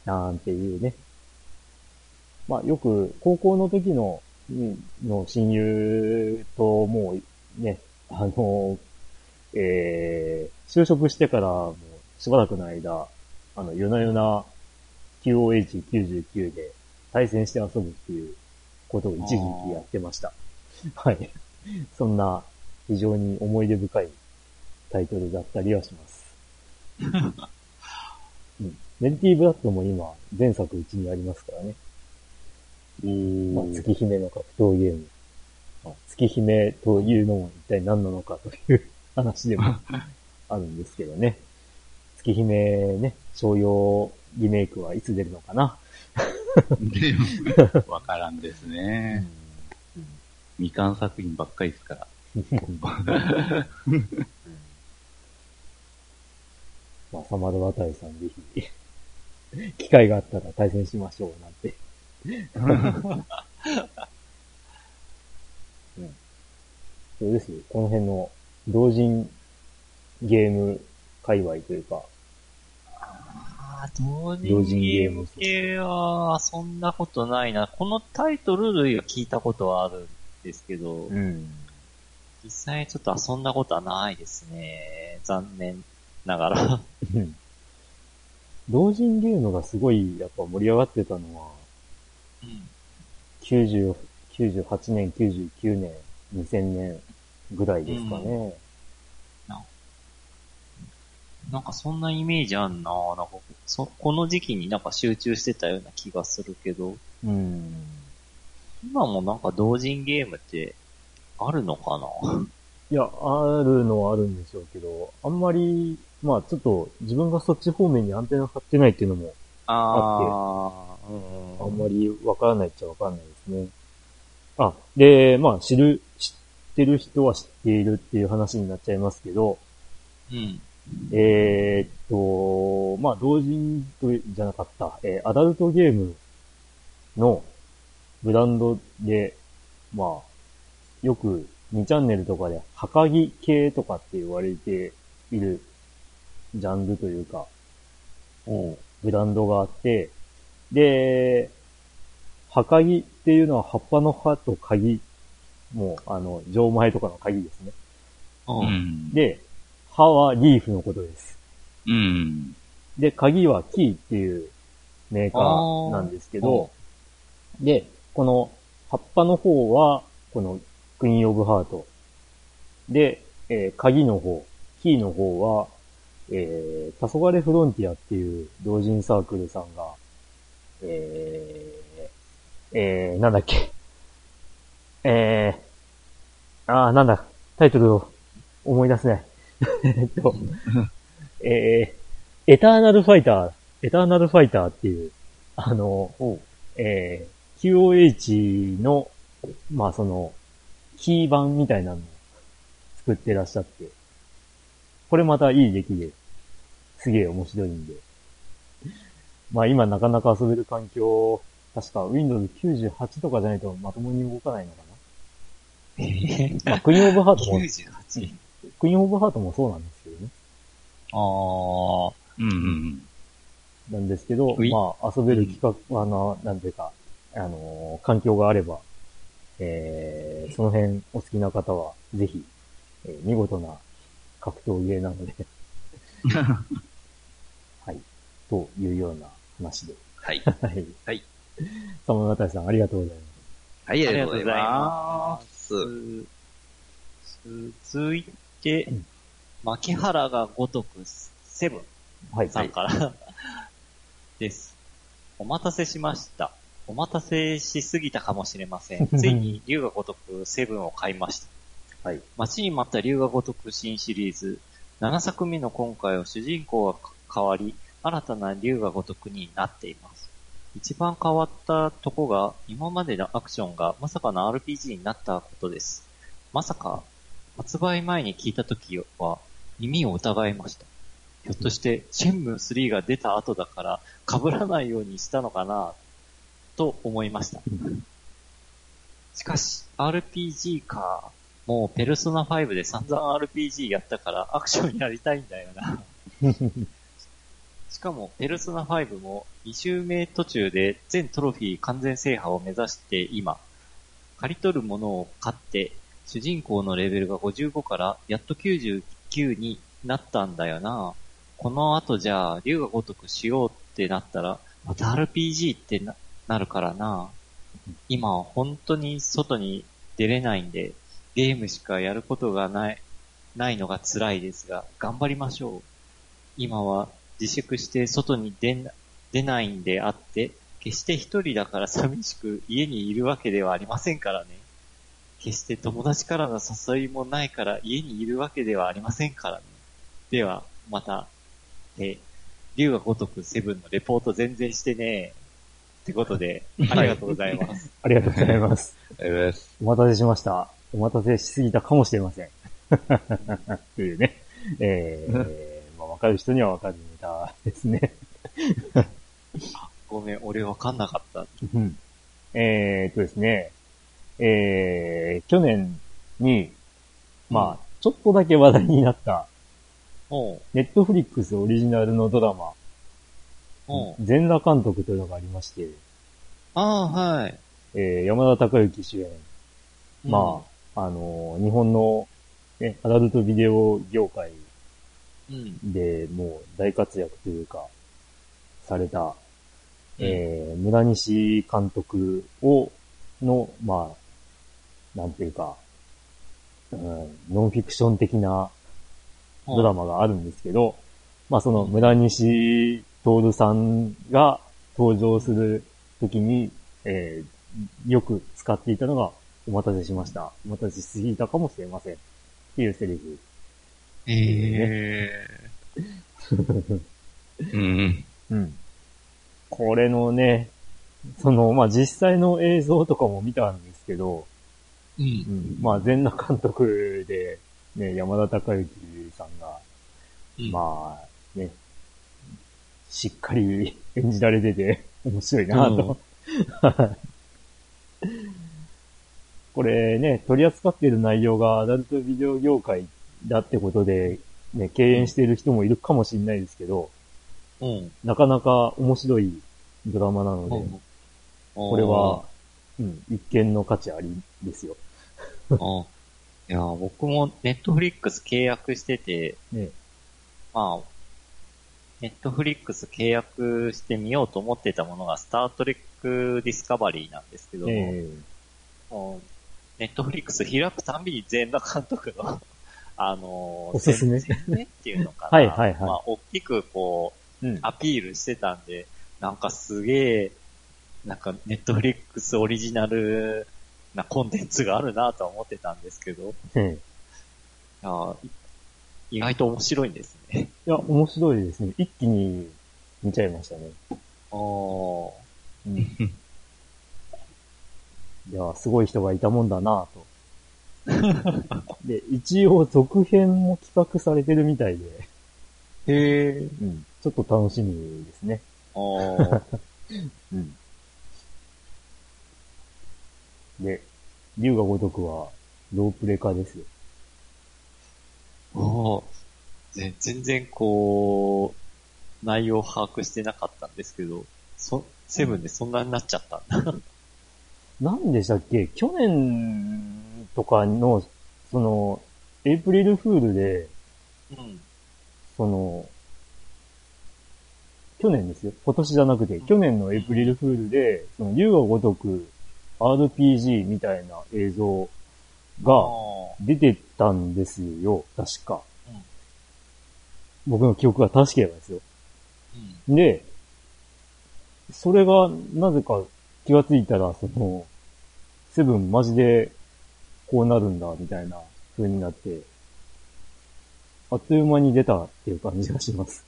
なんていうね。まあ、よく、高校の時の、うんの親友ともう、ね、あの、えー、就職してからもうしばらくの間、あの、夜な夜な QOH99 で対戦して遊ぶっていうことを一時期やってました。はい。そんな非常に思い出深いタイトルだったりはします。うん、メルティーブラッドも今、前作うちにありますからね。まあ、月姫の格闘ゲーム。まあ、月姫というのも一体何なのかという 話でもあるんですけどね。月姫ね、商用リメイクはいつ出るのかな。でわからんですね。未完作品ばっかりですから。まあ、サマドワタイさんぜひ、機会があったら対戦しましょうなんて。うん、そうですよ。この辺の同人ゲーム界隈というか、ああ、同同人人ゲームゲーム系は、そんなことないな。このタイトル類は聞いたことはあるですけど、うん。実際ちょっと遊んだことはないですね。残念ながら。うん同人ゲームがすごいやっぱ盛り上がってたのは、うん。90 98年、99年、2000年ぐらいですかね。なんかそんなイメージあんななんかそ、この時期になんか集中してたような気がするけど、うん。今もなんか同人ゲームってあるのかな？いや、あるのはあるんでしょうけど、あんまり、まあちょっと自分がそっち方面にアンテナ張ってないっていうのも、ああ、あんまりわからないっちゃわからないですね。あ、で、まあ知る、知ってる人は知っているっていう話になっちゃいますけど、うん。えーっと、まあ同人とじゃなかった、えーアダルトゲームのブランドで、まあ、よく2チャンネルとかで、はかぎ系とかって言われているジャンルというか、ブランドがあって、で、はかぎっていうのは葉っぱの葉と鍵、もう、あの、錠前とかの鍵ですね。う。うんん。で、葉はリーフのことです。うん。で、鍵はキーっていうメーカーなんですけど、で、この葉っぱの方は、このクイーンオブハート。で、えー鍵の方、キーの方は、えー、黄昏フロンティアっていう同人サークルさんが、えー、えー、なんだっけ。えー、あー、なんだ、タイトルを思い出せない。えっと、えー、エターナルファイター、エターナルファイターっていう、あの、えー、QOH の、まあその、キー版みたいなのを作ってらっしゃって、これまたいい出来で、すげえ面白いんで。まあ今なかなか遊べる環境、確か Windows 98とかじゃないとまともに動かないのかえー、な。まあクイーンオブハートも、98。クイーンオブハートもそうなんですけどね。ああ、うんうん。なんですけど、まあ、遊べる企画、あの、なんていうか、あのー環境があれば、えー、その辺お好きな方は、ぜひ、えー見事な格闘ゲーなので、はい、というような話で。はい。はい。はい。さまがたさん、ありがとうございます。はい、ありがとうございま。ます続いてうん、牧原がごとくセブンはい。さんから、です。お待たせしました。お待たせしすぎたかもしれません。ついに竜が如くセブンを買いました。はい。待ちに待った竜が如く新シリーズ。7作目の今回は主人公が変わり、新たな竜が如くになっています。一番変わったとこが、今までのアクションがまさかの RPG になったことです。まさか、発売前に聞いた時は耳を疑いました。ひょっとして、シェンムー3が出た後だから、被らないようにしたのかな、と思いました。しかし、RPG か。もう、ペルソナ5で散々 RPG やったから、アクションやりたいんだよな。しかも、ペルソナ5も、2周目途中で全トロフィー完全制覇を目指して今、借り取るものを買って、主人公のレベルが55からやっと99になったんだよな。この後じゃあ、竜が如くしようってなったら、また RPG ってななるからな。今は本当に外に出れないんで、ゲームしかやることがない、ないのが辛いですが、頑張りましょう。今は自粛して外に出な出ないんであって、決して一人だから寂しく家にいるわけではありませんからね。決して友達からの誘いもないから家にいるわけではありませんからね。では、また、え、竜が如くセブンのレポート全然してね。ってことで、ありがとうございます。ありがとうございます。ありがとうございます。お待たせしました。お待たせしすぎたかもしれません。というね。えー、まあ、わかる人にはわかるネタですね。ごめん、俺わかんなかった。うんえーっとですね。えー、去年に、まあ、ちょっとだけ話題になった、ネットフリックスオリジナルのドラマ。全裸監督というのがありまして、ああ、はい。えー、山田孝之主演、まあ、あの、日本の、ね、アダルトビデオ業界うん。でもう大活躍というか、された、えー、村西監督を、の、まあ、なんていうか、うん、ノンフィクション的なドラマがあるんですけど、まあその村西徹さんが登場するときに、えーよく使っていたのが、お待たせしました。お待たせしすぎたかもしれません。っていうセリフ。えうん。うん。これのね、その、まあ、実際の映像とかも見たんですけど、ー。う。うんん、まあ、全裸監督で、ね、山田孝之さんが、うんまあ、ね、しっかり演じられてて、面白いなと。これね、取り扱っている内容がアダルトビデオ業界だってことで、ね、敬遠している人もいるかもしれないですけど、うん。なかなか面白いドラマなので、これは、うん、一見の価値ありですよ。いや、僕もネットフリックス契約してて、ね。まあ、ネットフリックス契約してみようと思ってたものが、スタートレックディスカバリーなんですけども、えもうネットフリックス開くたんびに全裸監督の、あのー、おすすめ。宣伝っていうのかな。はいはいはい。まあ、大きくこう、えうん。アピールしてたんで、なんかすげえ、なんかネットフリックスオリジナルなコンテンツがあるなとは思ってたんですけど、いえ。えや意外と面白いんですね。いや、面白いですね。一気に見ちゃいましたね。あーうん。いや、すごい人がいたもんだなと。で、一応続編も企画されてるみたいで、へえ。うん。ちょっと楽しみですね。あー うん。で、竜が如くは、ロープレ化ですよ。あーね全然こう、内容把握してなかったんですけど、そ、セブンでそんなになっちゃったんだ。なんでしたっけ？去年とかの、その、エイプリルフールで、うん。その、去年ですよ。今年じゃなくて、去年のエイプリルフールで、その、竜が如く RPG みたいな映像が出てたんですよ。確か。うん僕の記憶が確ければですよ。うん。で、それが、なぜか気がついたら、その、セブンマジで、こうなるんだ、みたいな風になって、あっという間に出たっていう感じがします。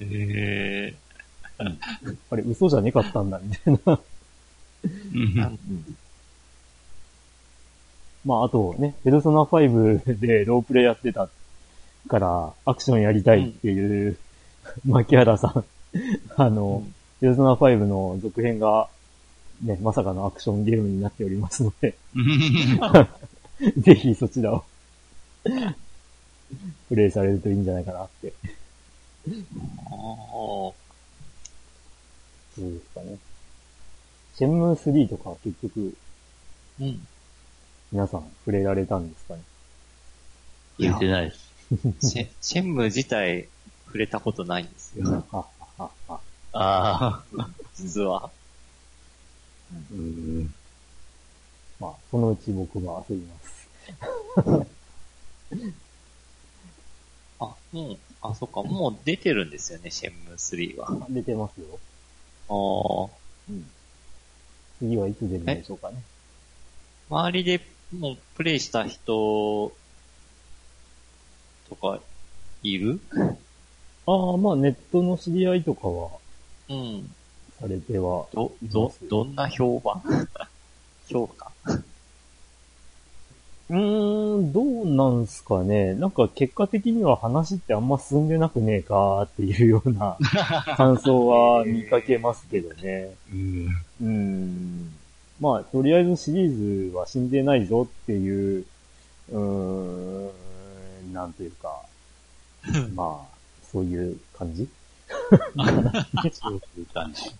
へえ。あれ、嘘じゃねかったんだ、みたいな。うんまあ、あとね、ペルソナ5でロープレイやってたから、アクションやりたいっていう、牧原さん。あの、ペルソナ5の続編が、ね、まさかのアクションゲームになっておりますので、ぜひそちらを、プレイされるといいんじゃないかなって。ああ。そうですかね。シェンムー3とか結局、うん。皆さん触れられたんですかね？触れてないです。シェシェンム自体触れたことないんですよ。あ、あ、あ、ああ。実は。うん。まあ、そのうち僕も遊びます。あ、もう、あ、そっか、もう出てるんですよね、シェンム3は。出てますよ。ああ。うん。次はいつ出るんでしょうかね。周りでもうプレイした人とかいる？ああ、まあネットの知り合いとかはうん。されてはど、いどどんな評判？評価？うーん、どうなんすかね。なんか結果的には話ってあんま進んでなくねえかっていうような感想は見かけますけどね。うん。うーん。まあ、とりあえずシリーズは死んでないぞっていう、うーん、なんというか、まあ、そういう感じ？そういう感じ。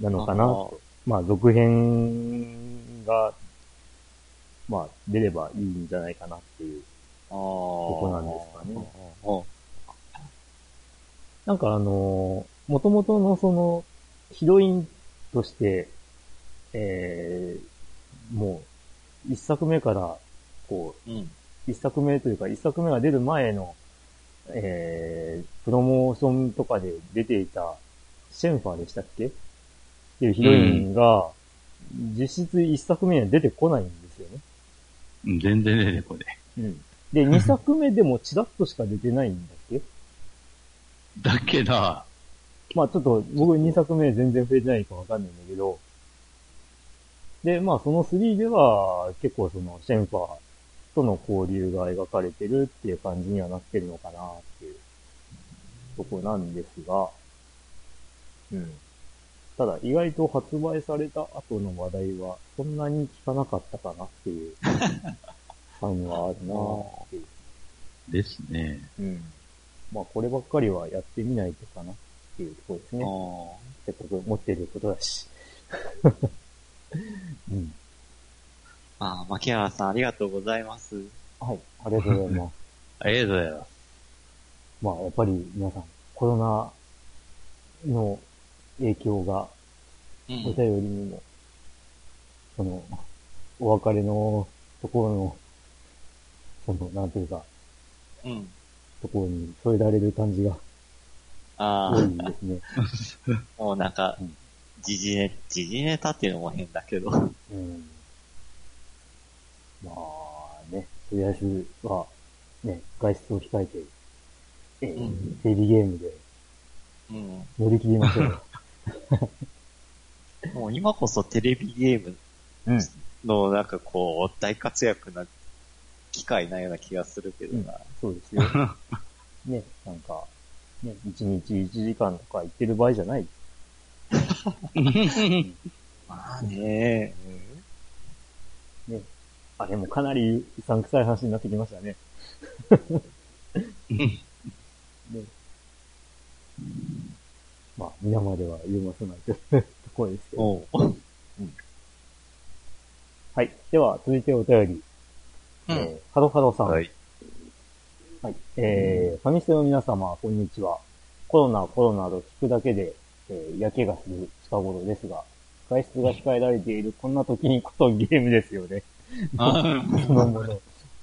なのかな？と。まあ、続編がまあ、出ればいいんじゃないかなっていう。ああ。ここなんですかねうん。なんかあのー、元々のその、ヒロインとして、えー、もう、一作目から、こう、うん。一作目というか、一作目が出る前の、えー、プロモーションとかで出ていた、シェンファーでしたっけっていうヒロインが、実質一作目には出てこないんですよね。うん全然出てこねうん。で、二作目でもチラッとしか出てないんだっけえ。だけど、まあちょっと僕2作目全然増えてないかわかんないんだけど、で、まあその3では結構そのシェンファーとの交流が描かれてるっていう感じにはなってるのかなっていうとこなんですが、うん。ただ意外と発売された後の話題はそんなに聞かなかったかなっていう感はあるなっていう。ですね。うん。まあこればっかりはやってみないとかなっていうところですね。っかく持ってることだし。うん。あ、牧原さんありがとうございます。はい。ありがとうございます。ありがとうございます。まあ、やっぱり皆さん、コロナの影響がうお便りにも、その、お別れのところの、その、なんていうか、うん。ところに添えられる感じがあ多いですね。あ、もうなんかうん、時事ネ、時事ネタっていうのも変だけど。うん。まあね、とりあえずは、ね、外出を控えて、えーうんテレビゲームでうん。乗り切りましょう。もう今こそテレビゲームうん。のなんかこう、大活躍な機会なような気がするけどな。そうですよ。ね、なんか、ね、1日1時間とか言ってる場合じゃない。まあねね。あれもかなりうさんくさい話になってきましたね。ね。まあ、皆までは言えませんないというところですけど。はい。では、続いてお便り。うん。えー、ハロハロさん。はい。はい。えー、ファミステの皆様、こんにちは。コロナ、コロナと聞くだけで、えー、嫌気がする近頃ですが、外出が控えられているこんな時にこそゲームですよね。あ。は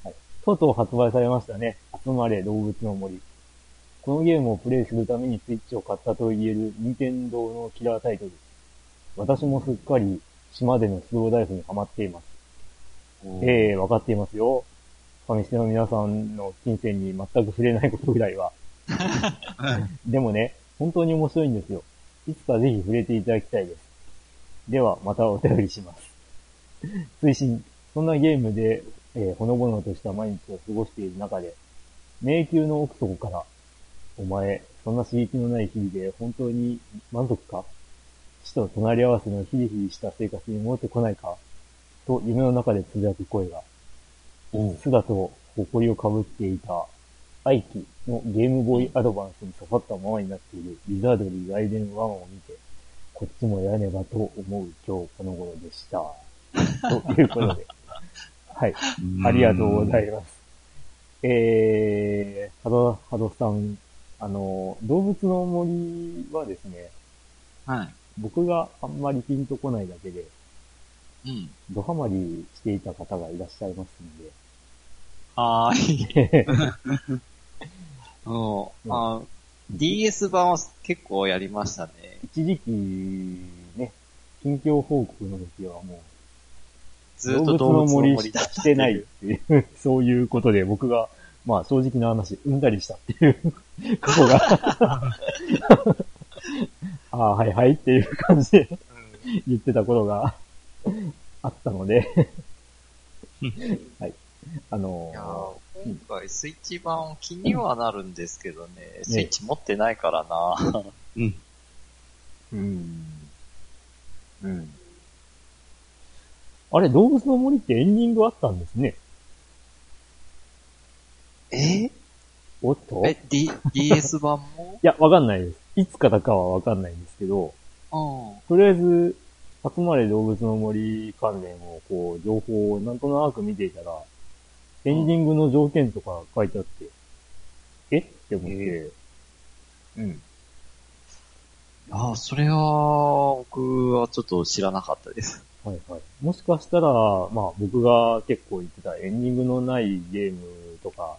い。とうとう発売されましたね。集まれ動物の森。このゲームをプレイするためにスイッチを買ったと言える任天堂のキラータイトル。私もすっかり島でのスローダイスにハマっています。ええわかっていますよ。ファミステの皆さんの金銭に全く触れないことぐらいは。でもね、本当に面白いんですよ。いつかぜひ触れていただきたいです。では、またお便りします。推進、そんなゲームで、えーほのぼのとした毎日を過ごしている中で、迷宮の奥底から、お前、そんな刺激のない日々で本当に満足か？死と隣り合わせのヒリヒリした生活に戻ってこないか？と夢の中でつぶやく声が、すだと誇りをかぶっていた、アイキのゲームボーイアドバンスに刺さったままになっているリザードリー・ライデン1を見て、こっちもやらねばと思う今日この頃でした。ということで。はい。ありがとうございます。えー、ハド、ハドさん、あの、動物の森はですね、はい。僕があんまりピンとこないだけで、うん。ドハマりしていた方がいらっしゃいますんで、はーい。うん。あ DS 版は結構やりましたね。一時期、ね、近況報告の時はもう、ずっと動物の森してないっていう、そういうことで僕が、まあ正直な話、うんだりしたっていうことが、ああ、はいはいっていう感じで言ってたことがあったので、はい。あのー今回スイッチ版気にはなるんですけどね、スイッチ持ってないからな。うん。うん。うん。あれ、動物の森ってエンディングあったんですね。え？おっと？え、D、DS 版も？いや、わかんないです。いつからかはわかんないんですけど、うん。とりあえず、集まれ動物の森関連を、こう、情報をなんとなく見ていたら、エンディングの条件とか書いてあって、え？って思って、うん。ああ、それは、僕はちょっと知らなかったです。はいはい。もしかしたら、まあ僕が結構言ってたエンディングのないゲームとか、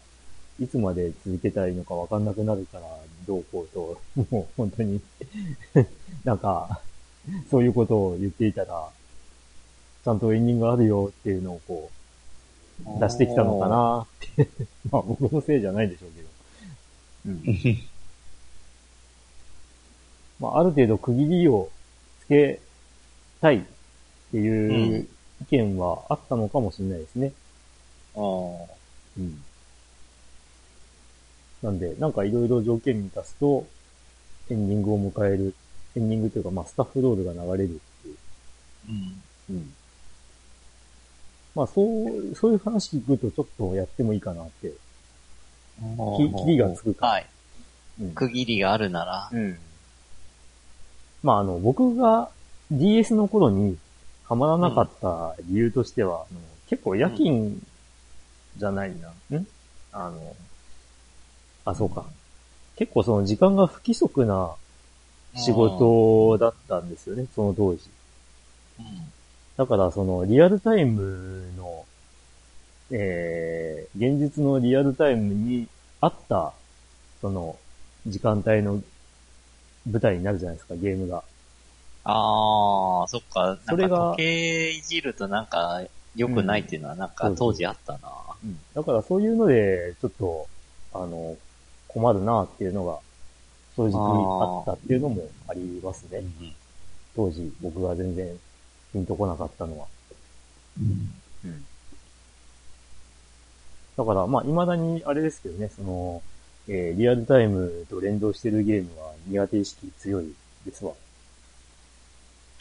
いつまで続けたいのかわかんなくなるから、どうこうと、もう本当に、なんか、そういうことを言っていたら、ちゃんとエンディングあるよっていうのをこう、出してきたのかなって。まあ僕のせいじゃないでしょうけど。うん。まあある程度区切りをつけたいっていう意見はあったのかもしれないですね。ああ。うん。なんで、なんかいろいろ条件満たすと、エンディングを迎える。エンディングというか、まあ、スタッフロールが流れるっていう。うん。うん。まあ、そう、そういう話聞くとちょっとやってもいいかなって。き切りがつくからはい。うん。区切りがあるなら。うん。まあ、あの、僕が DS の頃にハマらなかった理由としては、あの結構夜勤じゃないな。んあの、あ、そうか。結構その時間が不規則な仕事だったんですよね、その当時。うん。だからそのリアルタイムの、えー、現実のリアルタイムに合った、その、時間帯の舞台になるじゃないですか、ゲームが。ああ、そっか。それが時計いじるとなんか良くないっていうのはなんか当時あったな。だからそういうので、ちょっと、あの、困るなっていうのが、正直あったっていうのもありますね。当時、僕が全然、ピンとこなかったのは。うん。だから、まあ、未だにあれですけどね、その、えーリアルタイムと連動してるゲームは苦手意識強いですわ。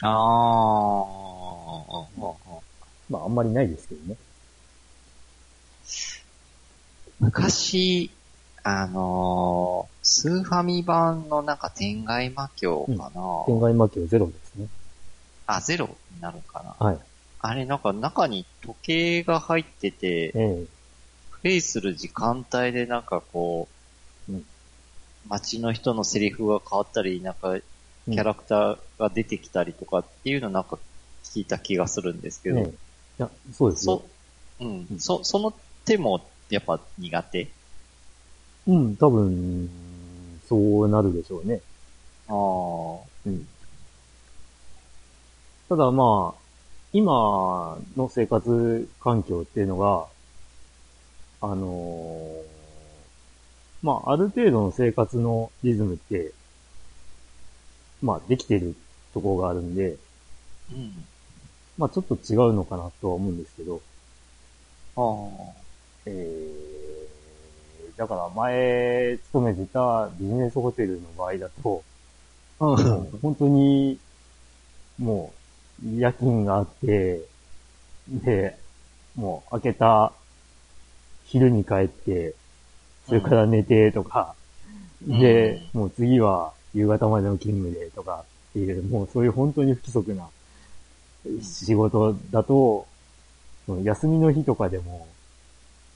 ああ、まあ、あんまりないですけどね。昔、あのースーファミ版のなんか天外魔境かな、天外魔境ゼロで。あ、ゼロになるかな。はい。あれなんか中に時計が入ってて、ええ。プレイする時間帯でなんかこう、うん。街の人のセリフが変わったり、なんかキャラクターが出てきたりとかっていうのなんか聞いた気がするんですけど、ええ。いや、そうですよ。そ。、うん、そ、その手もやっぱ苦手？うん、多分、そうなるでしょうね。ああ、うん。ただまあ、今の生活環境っていうのが、あのーまあ、ある程度の生活のリズムって、まあ、できてるところがあるんで、うん。まあ、ちょっと違うのかなとは思うんですけど、あえー、だから前勤めてたビジネスホテルの場合だと、う本当に、もう、夜勤があって、で、もう開けた昼に帰って、それから寝てとか、うんで、もう次は夕方までの勤務でとかっていう、もうそういう本当に不規則な仕事だと、その休みの日とかでも、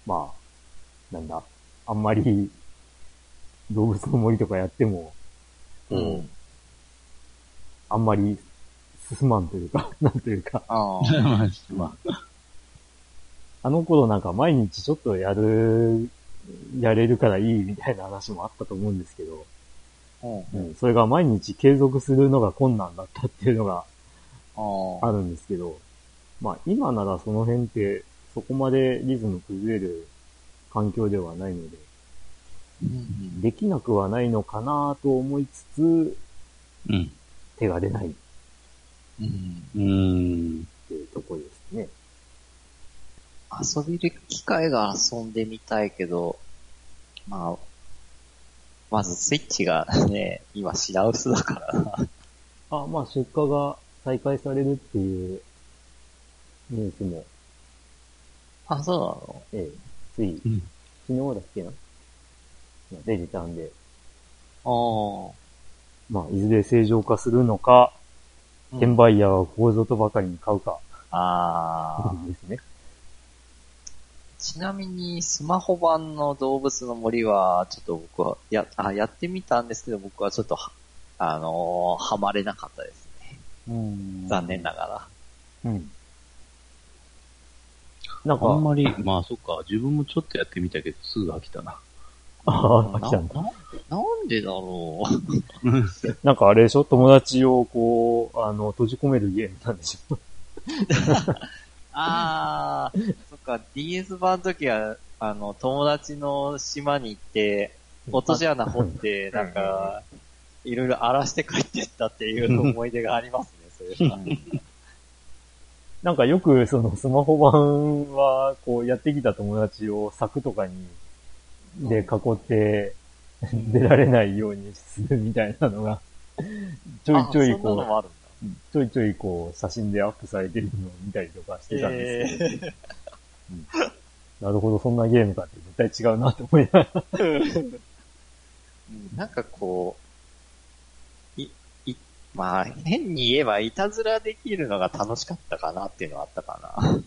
まあ、なんだ、あんまり動物の森とかやっても、うん。あんまり進まんというか、なんというか、ああ。まあ、あの頃なんか毎日ちょっとやる、やれるからいいみたいな話もあったと思うんですけど、うん。うん、それが毎日継続するのが困難だったっていうのがああ。あるんですけど、まあ今ならその辺ってそこまでリズム崩れる環境ではないので、うんできなくはないのかなと思いつつ、うん。手が出ないっうん。うーん。ていうところですね。遊べる機会が遊んでみたいけど、まあ、まずスイッチがね、今品薄だからな。あ、まあ出荷が再開されるっていうニュースも、あ、そうなの？ええ、つい、うん。昨日だっけな？出てたんで、ああ。まあいずれ正常化するのか、転売ヤーはここぞとばかりに買うか、ああ。ですね。ちなみに、スマホ版の動物の森は、ちょっと僕は、や、あ、やってみたんですけど、僕はちょっとは、あのーハマれなかったですね。うん残念ながら。うん。なんか、あんまり、まあそっか、自分もちょっとやってみたけど、すぐ飽きたな。ああ、来たんだ。ななんでだろなんかあれでしょ？友達をこう、あの、閉じ込めるゲームなんでしょ？う。ああ、そっか、DS 版の時は、あの、友達の島に行って、落とし穴掘って、なんか、いろいろ荒らして帰ってったっていう思い出がありますね、それは。なんかよくそのスマホ版は、こうやってきた友達を柵とかに、で囲って、出られないようにするみたいなのが、ちょいちょいこ。う、ちょいちょいこう写真でアップされてるのを見たりとかしてたんですけど、えなるほど、そんなゲームかって絶対違うなって思いながら。うんなんかこう、い、い、まあ、変に言えばいたずらできるのが楽しかったかなっていうのはあったかな。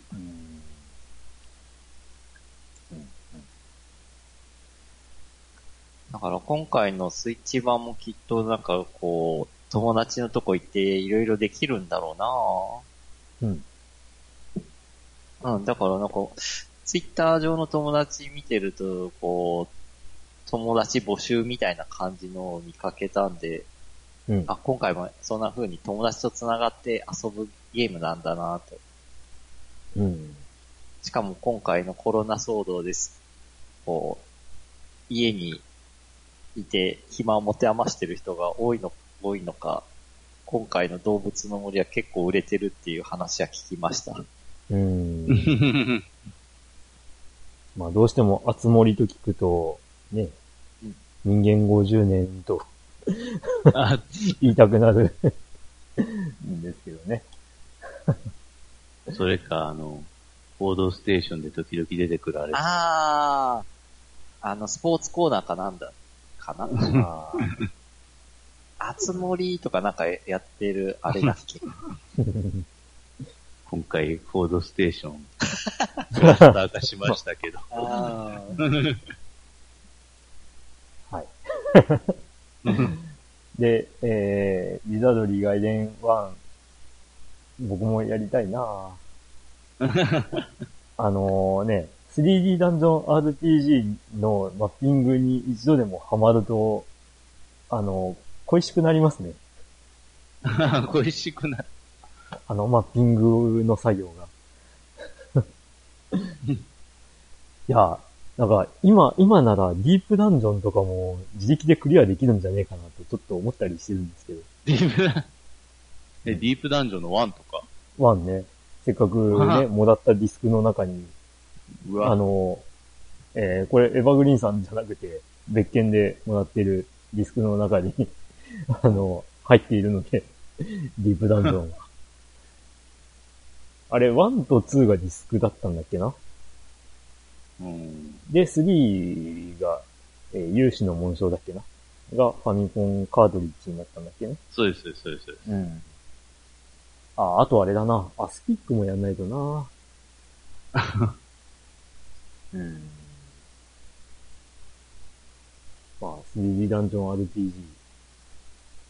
だから今回のスイッチ版もきっとなんかこう、友達のとこ行っていろいろできるんだろうなうん。うん、だからなんか、ツイッター上の友達見てると、こう、友達募集みたいな感じのを見かけたんで、うん。あ、今回もそんな風に友達と繋がって遊ぶゲームなんだなと。うん。しかも今回のコロナ騒動です。こう、家にいて暇を持て余してる人が多いの、多いのか、今回の動物の森は結構売れてるっていう話は聞きました。うん。まあどうしても、あつ森と聞くと、ね、人間50年とあ、言いたくなるんですけどね。それか、あの、報道ステーションで時々出てくるあれ。あー、あの、スポーツコーナーかなんだ、かなああつ森とかなんかやってるあれだっけ今回、フォードステーション、キャスター化しましたけど。はい。で、えー、リザドリー外伝1、僕もやりたいなぁ あのね、3D ダンジョン RPG のマッピングに一度でもハマると、あの、恋しくなりますね。恋しくなる。あのマッピングの作業が。いや、なんか今、今ならディープダンジョンとかも自力でクリアできるんじゃねえかなとちょっと思ったりしてるんですけど。ディープダン、え、ディープダンジョンの1とか？ワンね、せっかくね、もらったディスクの中に、うわあの、えーこれエヴァグリーンさんじゃなくて、別件でもらってるディスクの中に、あの、入っているので、ディープダンジョン。あれ、1と2がディスクだったんだっけな？うん。で、3が、えー有志の紋章だっけな？がファミコンカードリッジになったんだっけね？そうです、そうです、そうです。うん。あ、あとあれだな。アスピックもやんないとな。うん。まあ、3D ダンジョン RPG。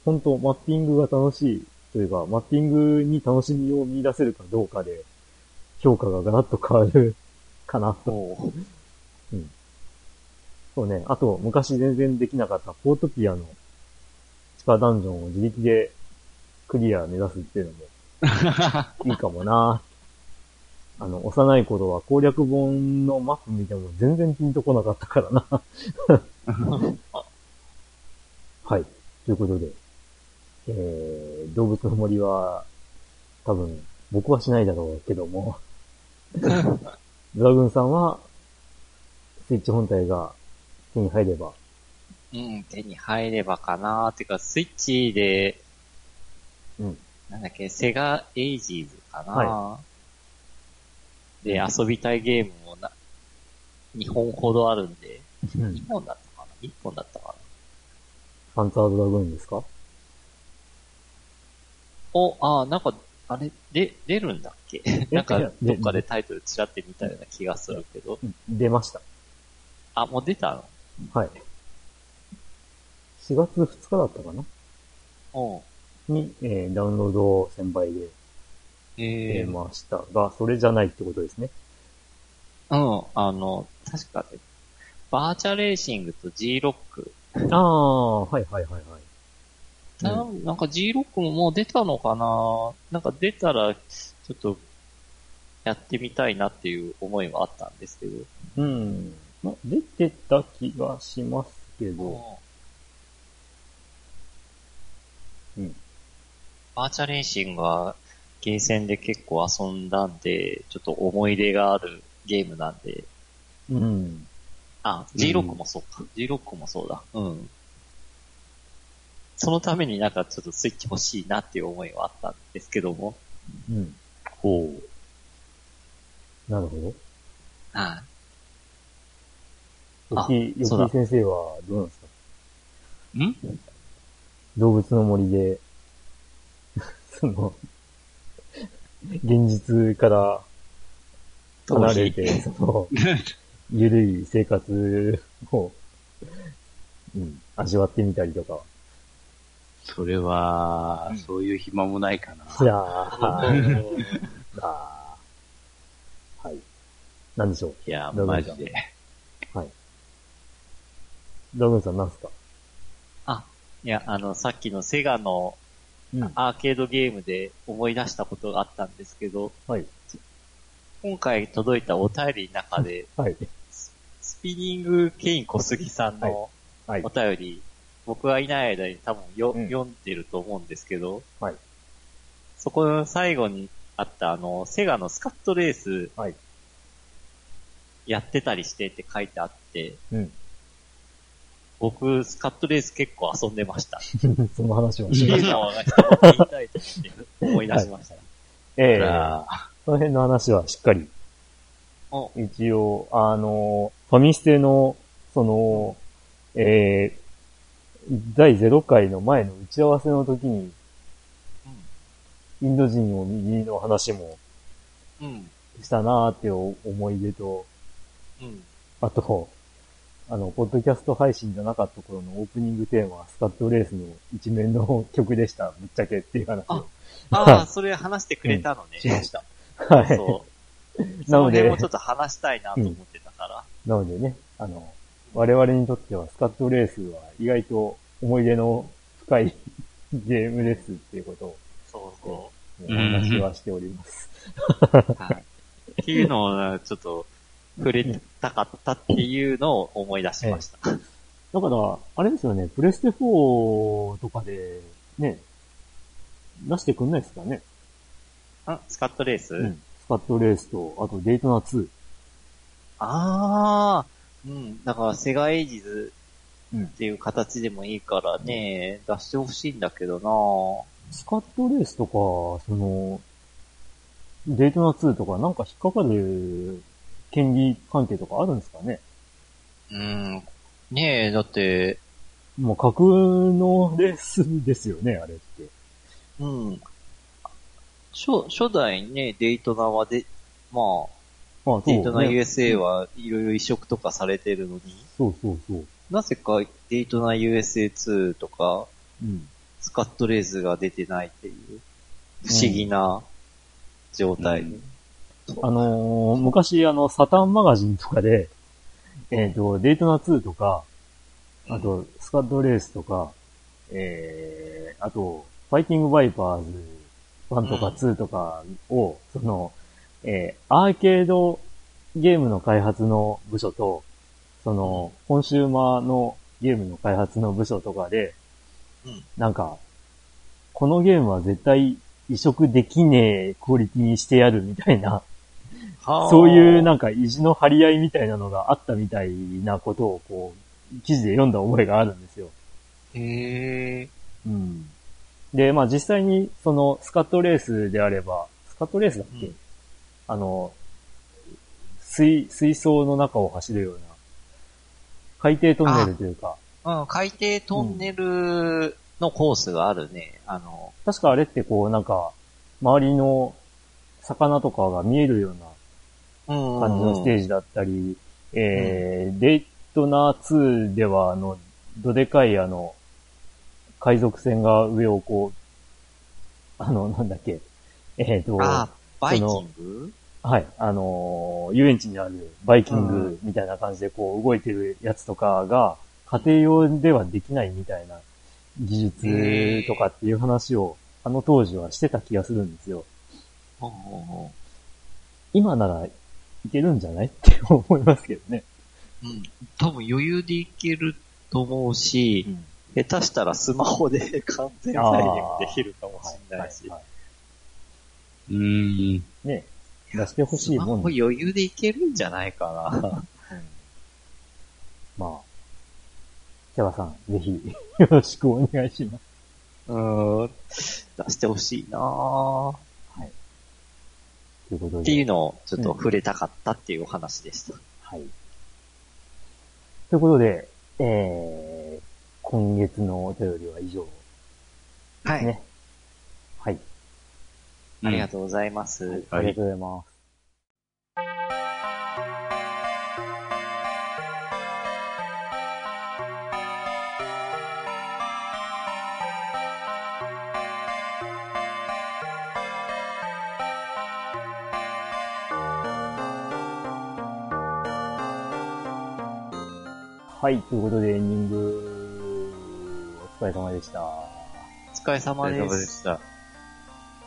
本当マッピングが楽しいというか、マッピングに楽しみを見出せるかどうかで、評価がガラッと変わるかなと。おうそうね。あと、昔全然できなかったポートピアの地下ダンジョンを自力でクリア目指すっていうのも いいかもな。あの、幼い頃は攻略本のマップ見ても全然ピンとこなかったからな。はい。ということで、えー、動物の森は、多分、僕はしないだろうけども、ドラグンさんは、スイッチ本体が手に入れば、うん、手に入ればかなてか、スイッチで、うん。なんだっけ、セガエイジーズかな、はで、遊びたいゲームもな、2本ほどあるんで、フ2本だったかな ?1 本だったかァンタードラグーンですか？お、あーなんか、あれ、で、出るんだっけ？なんか、どっかでタイトルちらって見たような気がするけど。出ました。あ、もう出たの？はい。4月2日だったかな？うん。に、えーダウンロード1000倍でえ出ましたが、それじゃないってことですね。うん、あの、確かね、バーチャレーシングと G ロック。ああ、はいはいはいはい。ななんか G ロックももう出たのかななんか出たら、ちょっと、やってみたいなっていう思いはあったんですけど。うん。まあ、出てた気がしますけど、うん。バーチャレーシングは、ゲーセンで結構遊んだんで、ちょっと思い出があるゲームなんで、うん。あ、G ロックもそうか。G ロックもそうだ。うん。そのためになんかちょっとスイッチ欲しいなっていう思いはあったんですけども。うん。ほう。なるほど。はい。よき、よそうだき先生はどうなんですか？ん？動物の森で、その、現実から離れて、その、ゆるい生活を、うん、味わってみたりとか。それは、そういう暇もないかな。いやー、あーはい。なんでしょう？いや、どうぞマジで。はい。ドグンさんなんすか？あ、いや、あの、さっきのセガのうん。アーケードゲームで思い出したことがあったんですけど、はい。今回届いたお便りの中で、はい。スピニングケイン小杉さんのはいお。便り、僕はいない間に多分よ、うん読んでると思うんですけど、はい。そこの最後にあったあの、セガのスカットレースはい。やってたりしてって書いてあって、うん。僕、スカットレース結構遊んでました。その話はってしました。いうのを一言たいと思い出しました。ええああその辺の話はしっかり。お一応、あの、ファミステの、その、えー、第0回の前の打ち合わせの時に、インド人を右の話もうん。うん。したなーっていう思い出と、うん。あと、あの、ポッドキャスト配信じゃなかった頃のオープニングテーマはスカットレースの一面の曲でした。ぶっちゃけっていう話をあ あ、それ話してくれたのね。しました。はい。そう。なのでその辺もちょっと話したいなと思ってたから。なのでね、あの、我々にとってはスカットレースは意外と思い出の深いゲームですっていうことをそうそお話はしております。う。はい。っていうのを、ちょっと、触れたかったっていうのを思い出しました。だから、あれですよね、プレステ4とかで、ね、出してくんないですかね。あ、スカットレース、うん。スカットレースと、あとデイトナ2。ああ、うん。だから、セガエイジズうんっていう形でもいいからね、出してほしいんだけどスカットレースとか、その、デイトナ2とかなんか引っかかる権利関係とかあるんですかね？なうん。ねえ、だって、もう架空のレースですよね、あれって。うん。初、初代ね、デイトナはで、まあ、まあ、デイトナね USA はいろいろ移植とかされてるのに、そうそうそう。なぜかデイトナ USA2 とか、うん。スカットレースが出てないっていう、不思議な状態。うんあのー昔あの、サタンマガジンとかで、えっ、と、デイトナ2とか、あと、スカットレースとか、えー、あと、ファイティングバイパーズ1とか2とかを、その、えー、アーケードゲームの開発の部署と、その、コンシューマーのゲームの開発の部署とかで、うん。なんか、このゲームは絶対移植できねえクオリティにしてやるみたいな、はあそういうなんか意地の張り合いみたいなのがあったみたいなことをこう、記事で読んだ覚えがあるんですよ。へえ。うん。で、まあ実際にそのスカットレースであれば、スカットレースだっけ、うんあの、水、水槽の中を走るような、海底トンネルというか、うん、海底トンネルのコースがあるね。あの、確かあれってこう、なんか、周りの魚とかが見えるような感じのステージだったり、えー、デイトナー2では、あの、どでかいあの、海賊船が上をこう、あの、なんだっけ、えっ、と、あ、バイキング？はい、あのー遊園地にあるバイキングみたいな感じでこう動いてるやつとかが、家庭用ではできないみたいな技術とかっていう話を、あの当時はしてた気がするんですよ。今ならいけるんじゃない？って思いますけどね。ううん。多分余裕でいけると思うし、下手したらスマホで完全再現できるかもしれないし。はいうーん。ね出してほしいスマホもんで余裕でいけるんじゃないかな。まあ、キャバさん、ぜひ、よろしくお願いします。うん。出してほしいなぁ。ということで。っていうのをちょっと触れたかったっていうお話でした。はい。ということで、えー、今月のお便りは以上はね。はい。ありがとうございます。はいありがとうございます。はい、ということでエンディング、お疲れ様でした。お疲れ様で。した。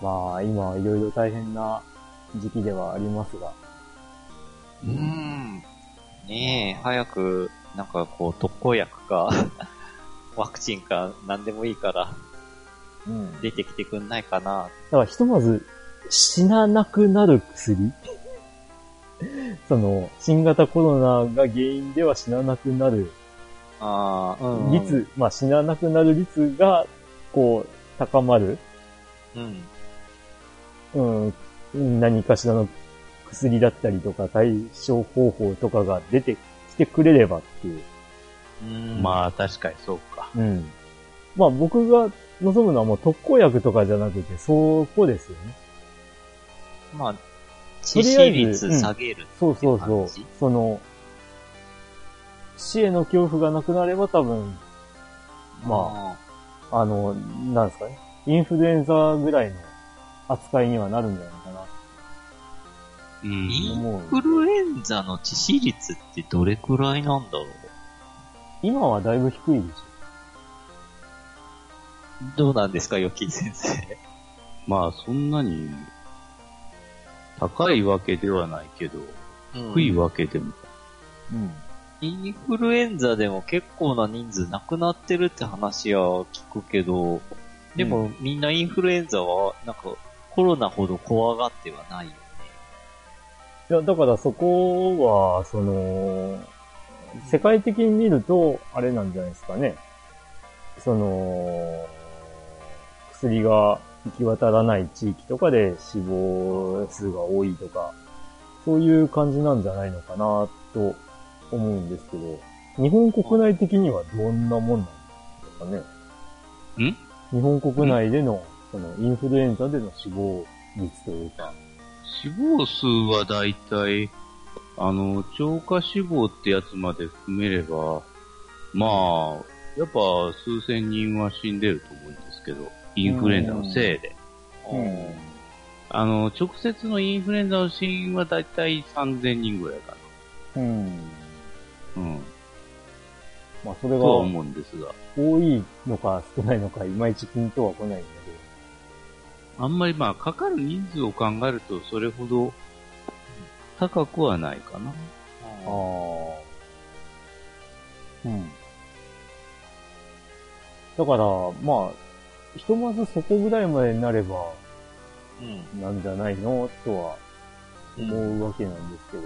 まあ、今、いろいろ大変な時期ではありますが、うーん。ねえ、早く、なんかこう、特効薬か、ワクチンか、なんでもいいから、うん。出てきてくんないかな。だからひとまず、死ななくなる薬 その、新型コロナが原因では死ななくなるああ、うん。率、まあ死ななくなる率が、こう、高まる、うん。うん、何かしらの薬だったりとか対処方法とかが出てきてくれればっていう。うん。まあ、確かにそうか。うん。まあ僕が望むのはもう特効薬とかじゃなくて、そこですよね。まあ、と致死りあえず率下げる、そうそうそうっていう。その、死への恐怖がなくなれば多分、まあ、あの、なんですかね。インフルエンザぐらいの扱いにはなるんじゃないかな。うん。イ思うンフルエンザの致死率ってどれくらいなんだろう？今はだいぶ低いでしどうなんですか、よき先生。まあ、そんなに、高いわけではないけど、低いわけでも。ょ。うん。インフルエンザでも結構な人数亡くなってるって話は聞くけど、でもみんなインフルエンザは、なんかコロナほど怖がってはないよね。いや、だからそこは、その、世界的に見ると、あれなんじゃないですかね。その、薬が行き渡らない地域とかで死亡数が多いとか、そういう感じなんじゃないのかなと思うんですけど、日本国内的にはどんなもんなんですかね？ん？日本国内での、その、インフルエンザでの死亡率というか、死亡数はだいたい、あの、超過死亡ってやつまで含めれば、まあ、やっぱ数千人は死んでると思うんですけど、インフルエンザのせいで。うんあの、直接のインフルエンザの死因はだいたい3000人ぐらいかうん。な。うん。まあ、それは思うんですが。多いのか少ないのか、いまいちピンとは来ないんだけあんまりまあ、かかる人数を考えると、それほど高くはないかな。ど。ああ。うん。だから、まあ、ひとまずそこぐらいまでになれば、うん。なんじゃないのとは思うわけなんですけど。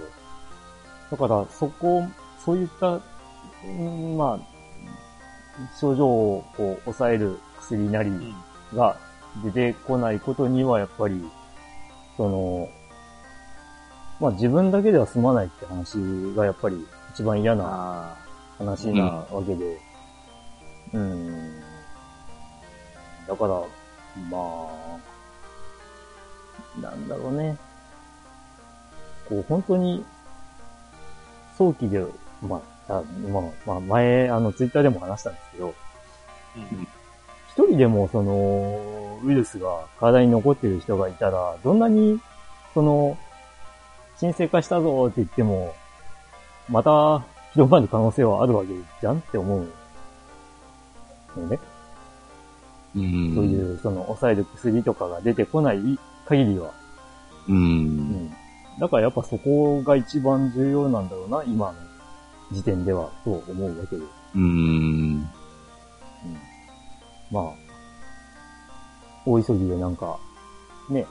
だから、そこ、そういった、うんまあ、症状をこう抑える薬なりうん。が出てこないことには、やっぱり、その、まあ自分だけでは済まないって話がやっぱり一番嫌なあ話なわけで、うん。だから、まあ、なんだろうね。こう、本当に、早期で、まあ、あまあ、まあ、前、あの、ツイッターでも話したんですけど、うん。一人でもその、ウイルスが体に残ってる人がいたら、どんなに、その、沈静化したぞって言っても、また広まる可能性はあるわけじゃんって思う。よね。うん。そういう、その、抑える薬とかが出てこない限りは。う。うんん。だからやっぱそこが一番重要なんだろうな、今の時点では、と思うわけで。うん。うん。まあ、大急ぎでなんか、ね、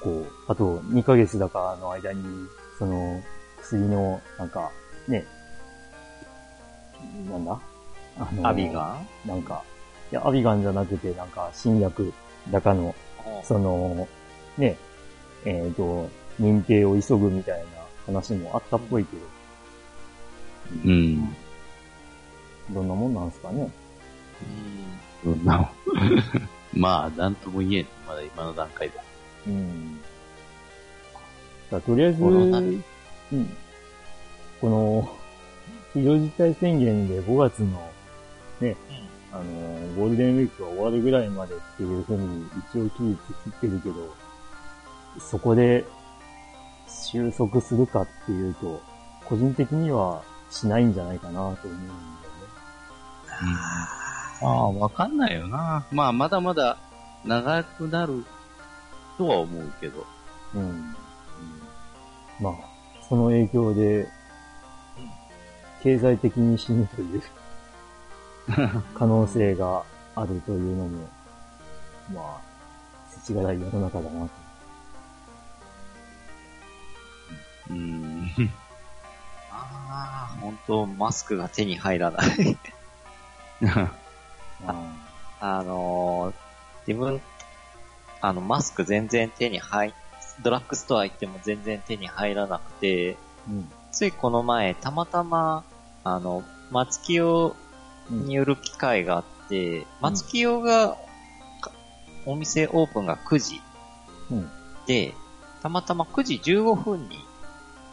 こう、あと2ヶ月だかの間に、その、薬の、なんか、ね、なんだ？あのアビガンなんか、いや、アビガンじゃなくて、なんか、新薬だかの、その、ね、えっ、と、認定を急ぐみたいな話もあったっぽいけど、うん。どんなもんなんすかね。うん。そんな。まあ、なんとも言えん。まだ今の段階で。うん。だとりあえず、コロナうん。この、非常事態宣言で5月の、ね、あの、ゴールデンウィークが終わるぐらいまでっていうふうに一応期日切ってるけど、そこで収束するかっていうと、個人的にはしないんじゃないかなと思うんだよね。ああ、わかんないよな。まあ、まだまだ長くなるとは思うけど。うん。まあ、その影響で、経済的に死ぬという 可能性があるというのも、まあ、世知辛い世の中だなと。うん。ああ、本当マスクが手に入らない。まあのー自分、あの、マスク全然手に入、ドラッグストア行っても全然手に入らなくて、うん。ついこの前、たまたま、あの、松清による機会があって、松清が、かお店オープンが9時うん。で、たまたま9時15分に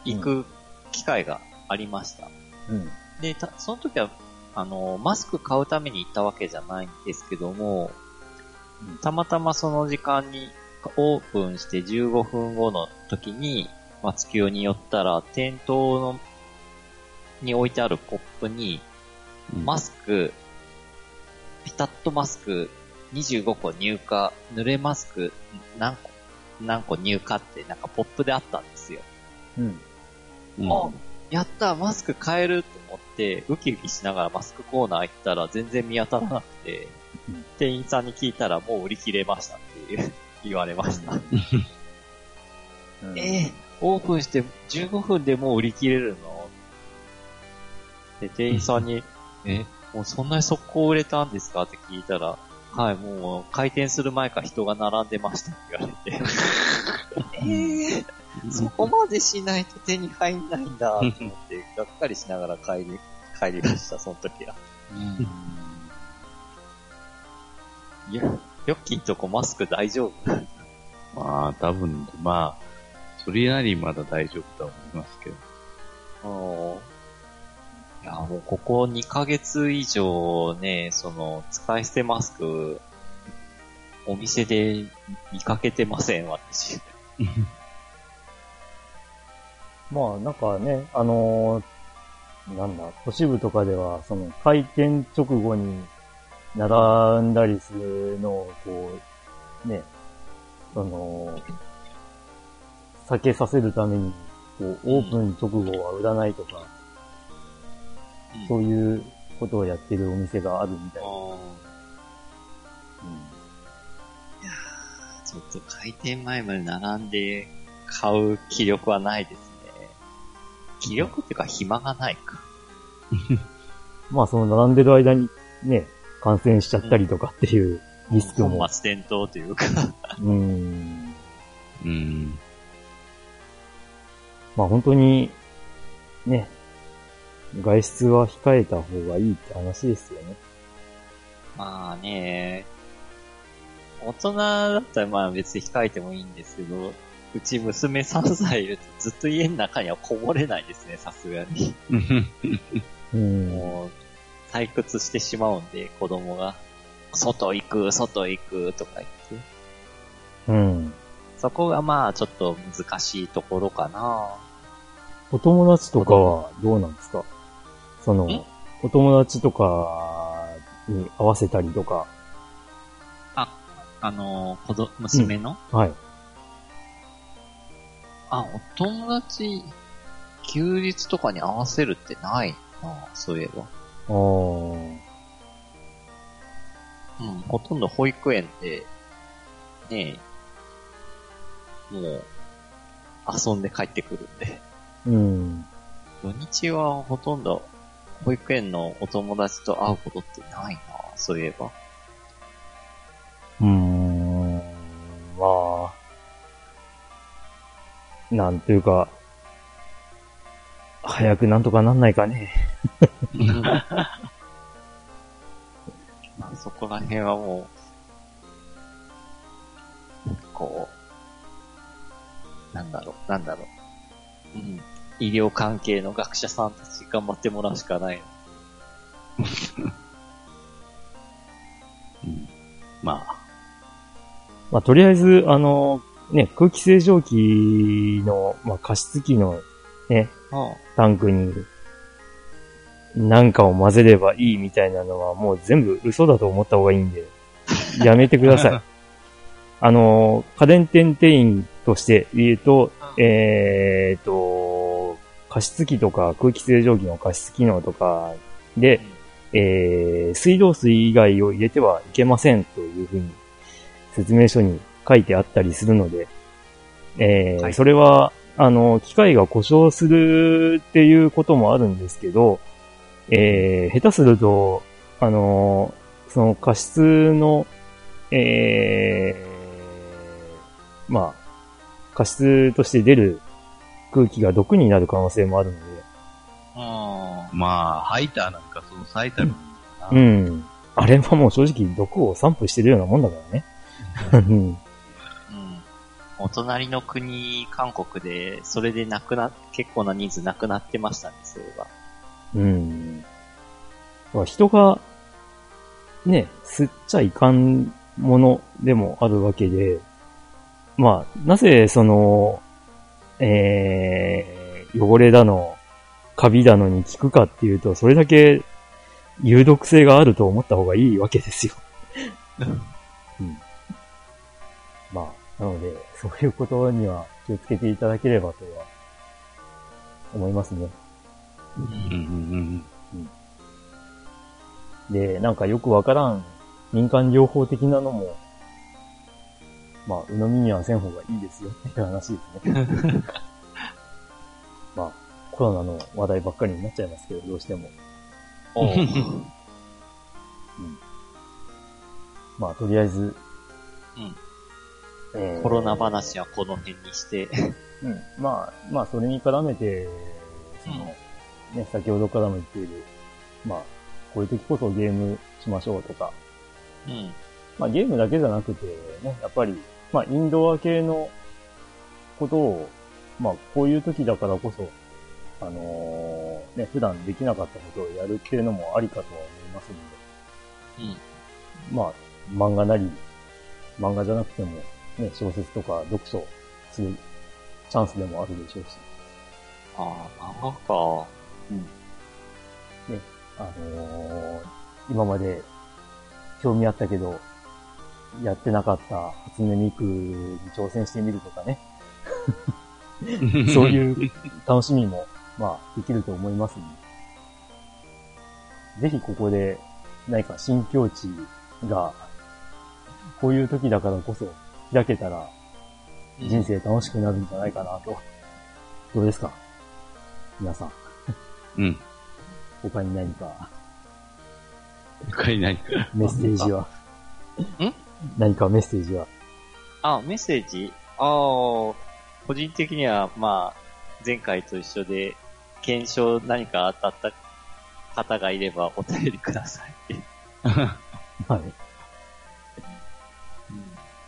行く機会がありました。うん。で、たその時は、あの、マスク買うために行ったわけじゃないんですけども、うんたまたまその時間にオープンして15分後の時に、松清に寄ったら、店頭の、に置いてあるポップに、マスク、ピタッとマスク25個入荷、濡れマスク何個、何個入荷ってなんかポップであったんですよ。うん。うんあやったマスク買えると思って、ウキウキしながらマスクコーナー行ったら全然見当たらなくて、うん店員さんに聞いたらもう売り切れましたっていう 言われました。うんえー、オープンして15分でもう売り切れるの？で、店員さんに、え、もうそんなに速攻売れたんですか？って聞いたら、はい、もう開店する前から人が並んでましたって言われて、えー、そこまでしないと手に入んないんだ。と思って、がっかりしながら帰り、帰りました、その時は。いや、ヨッキーんとこマスク大丈夫？まあ、多分、まあ、それなりまだ大丈夫とは思いますけど。うんいや、もうここ2ヶ月以上ね、その、使い捨てマスク、お店で見かけてません、私。まあ、なんかね、あのーなんだ、都市部とかでは、その、開店直後に並んだりするのを、こう、ね、その、避けさせるために、こう、オープン直後は売らないとか、そういうことをやってるお店があるみたいな。ちょっと開店前まで並んで買う気力はないですね。気力っていうか暇がないか。まあ、その並んでる間にね、感染しちゃったりとかっていうリスクも。本末転倒というか。うん。うん。まあ本当に、ね、外出は控えた方がいいって話ですよね。まあね、人だったらまあ別に控えてもいいんですけど、うち娘3歳いるとずっと家の中にはこもれないですね、さすがに。うん。もう、退屈してしまうんで、子供が。外行く、外行く、とか言って。うん。そこがまあちょっと難しいところかなお友達とかはどうなんですか？そのん、お友達とかに合わせたりとか。あの、子供、娘の、はい。あ、お友達、休日とかに合わせるってないなそういえば。あーうん、ほとんど保育園で、ねえ、もう、遊んで帰ってくるんで。うん。土日はほとんど、保育園のお友達と会うことってないなそういえば。うーん。まあ、なんというか、早くなんとかなんないかね。ま あそこら辺はもう、こう、なんだろう、なんだろう。うん。医療関係の学者さんたち頑張ってもらうしかない。うんまあ、まあ、とりあえず、あの、ね、空気清浄機の、まあ、加湿器のね、あタンクに、なんかを混ぜればいいみたいなのはもう全部嘘だと思った方がいいんで、やめてください。あの、家電店店員として言うと、えーと、加湿器とか空気清浄機の加湿機能とかで、えー、水道水以外を入れてはいけませんというふうに説明書に書いてあったりするので、えーはい。それは、あの、機械が故障するっていうこともあるんですけど、えー、下手すると、あの、その加湿の、えー、まあ、加湿として出る空気が毒になる可能性もあるので、あ。まあ、ハイターなんかその最たる。う。ん。あれはもう正直毒を散布してるようなもんだからね。うん。うん。お隣の国、韓国で、それで亡くな、結構な人数亡くなってましたね、そういえば。うん。人が、ね、吸っちゃいかん。ものでもあるわけで、まあ、なぜその、えー、汚れだの、カビだのに効くかっていうと、それだけ有毒性があると思った方がいいわけですよ。うん。まあ、なので、そういうことには気をつけていただければとは、思いますね。うんうんで、なんかよくわからん民間療法的なのも、まあ、鵜呑みにはせん方がいいですよっていう話ですね。まあ、コロナの話題ばっかりになっちゃいますけど、どうしても。おうまあ、とりあえず、うんえーコロナ話はこの辺にして。うん。まあ、まあ、それに絡めて、その、ね、先ほどからも言っている、まあ、こういう時こそゲームしましょうとか、うん。まあゲームだけじゃなくて、ね、やっぱり、まあインドア系のことを、まあこういう時だからこそ、あのーね、普段できなかったことをやるっていうのもありかとは思いますので、うん。まあ漫画なり、漫画じゃなくても、ね、小説とか読書するチャンスでもあるでしょうし、ああ、漫画か。あのー今まで興味あったけど、やってなかった初音ミクに挑戦してみるとかね。うん。そういう楽しみも、まあ、できると思いますので。ぜひここで何か新境地が、こういう時だからこそ開けたら人生楽しくなるんじゃないかなと。どうですか？皆さん、うん。他に何か？他に何か？メッセージは ん？何かメッセージは？あ、メッセージ？ああ、個人的には、まあ、前回と一緒で、検証何か当たった方がいればお便りください。はい。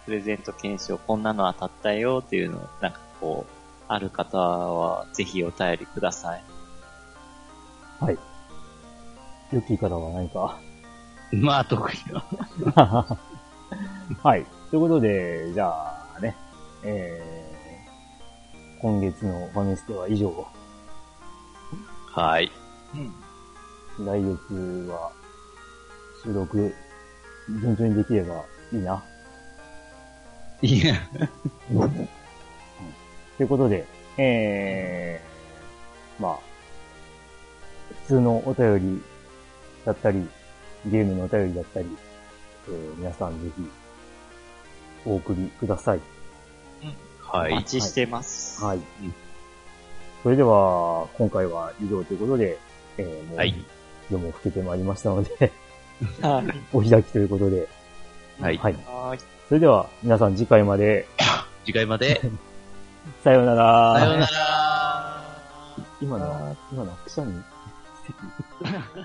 プレゼント検証こんなの当たったよっていうのを、なんかこう、ある方はぜひお便りください。はい。よき方は何か？まあ、得意な。はい。ということで、じゃあね、えー、今月のファミステは以上。はい。うん。来月は収録、順調にできればいいな。いや、ということで、えー、まあ、普通のお便りだったり、ゲームのお便りだったり、えー皆さんぜひ、お送りください。はいお待。ちしてます。はい。それでは、今回は以上ということで、えー、もう、はい夜も更けてまいりましたので、はい。お開きということで、はい。はい。はい。それでは、皆さん次回まで、次回まで。さようなら。さようなら。今のは、今のはくしゃみ、咳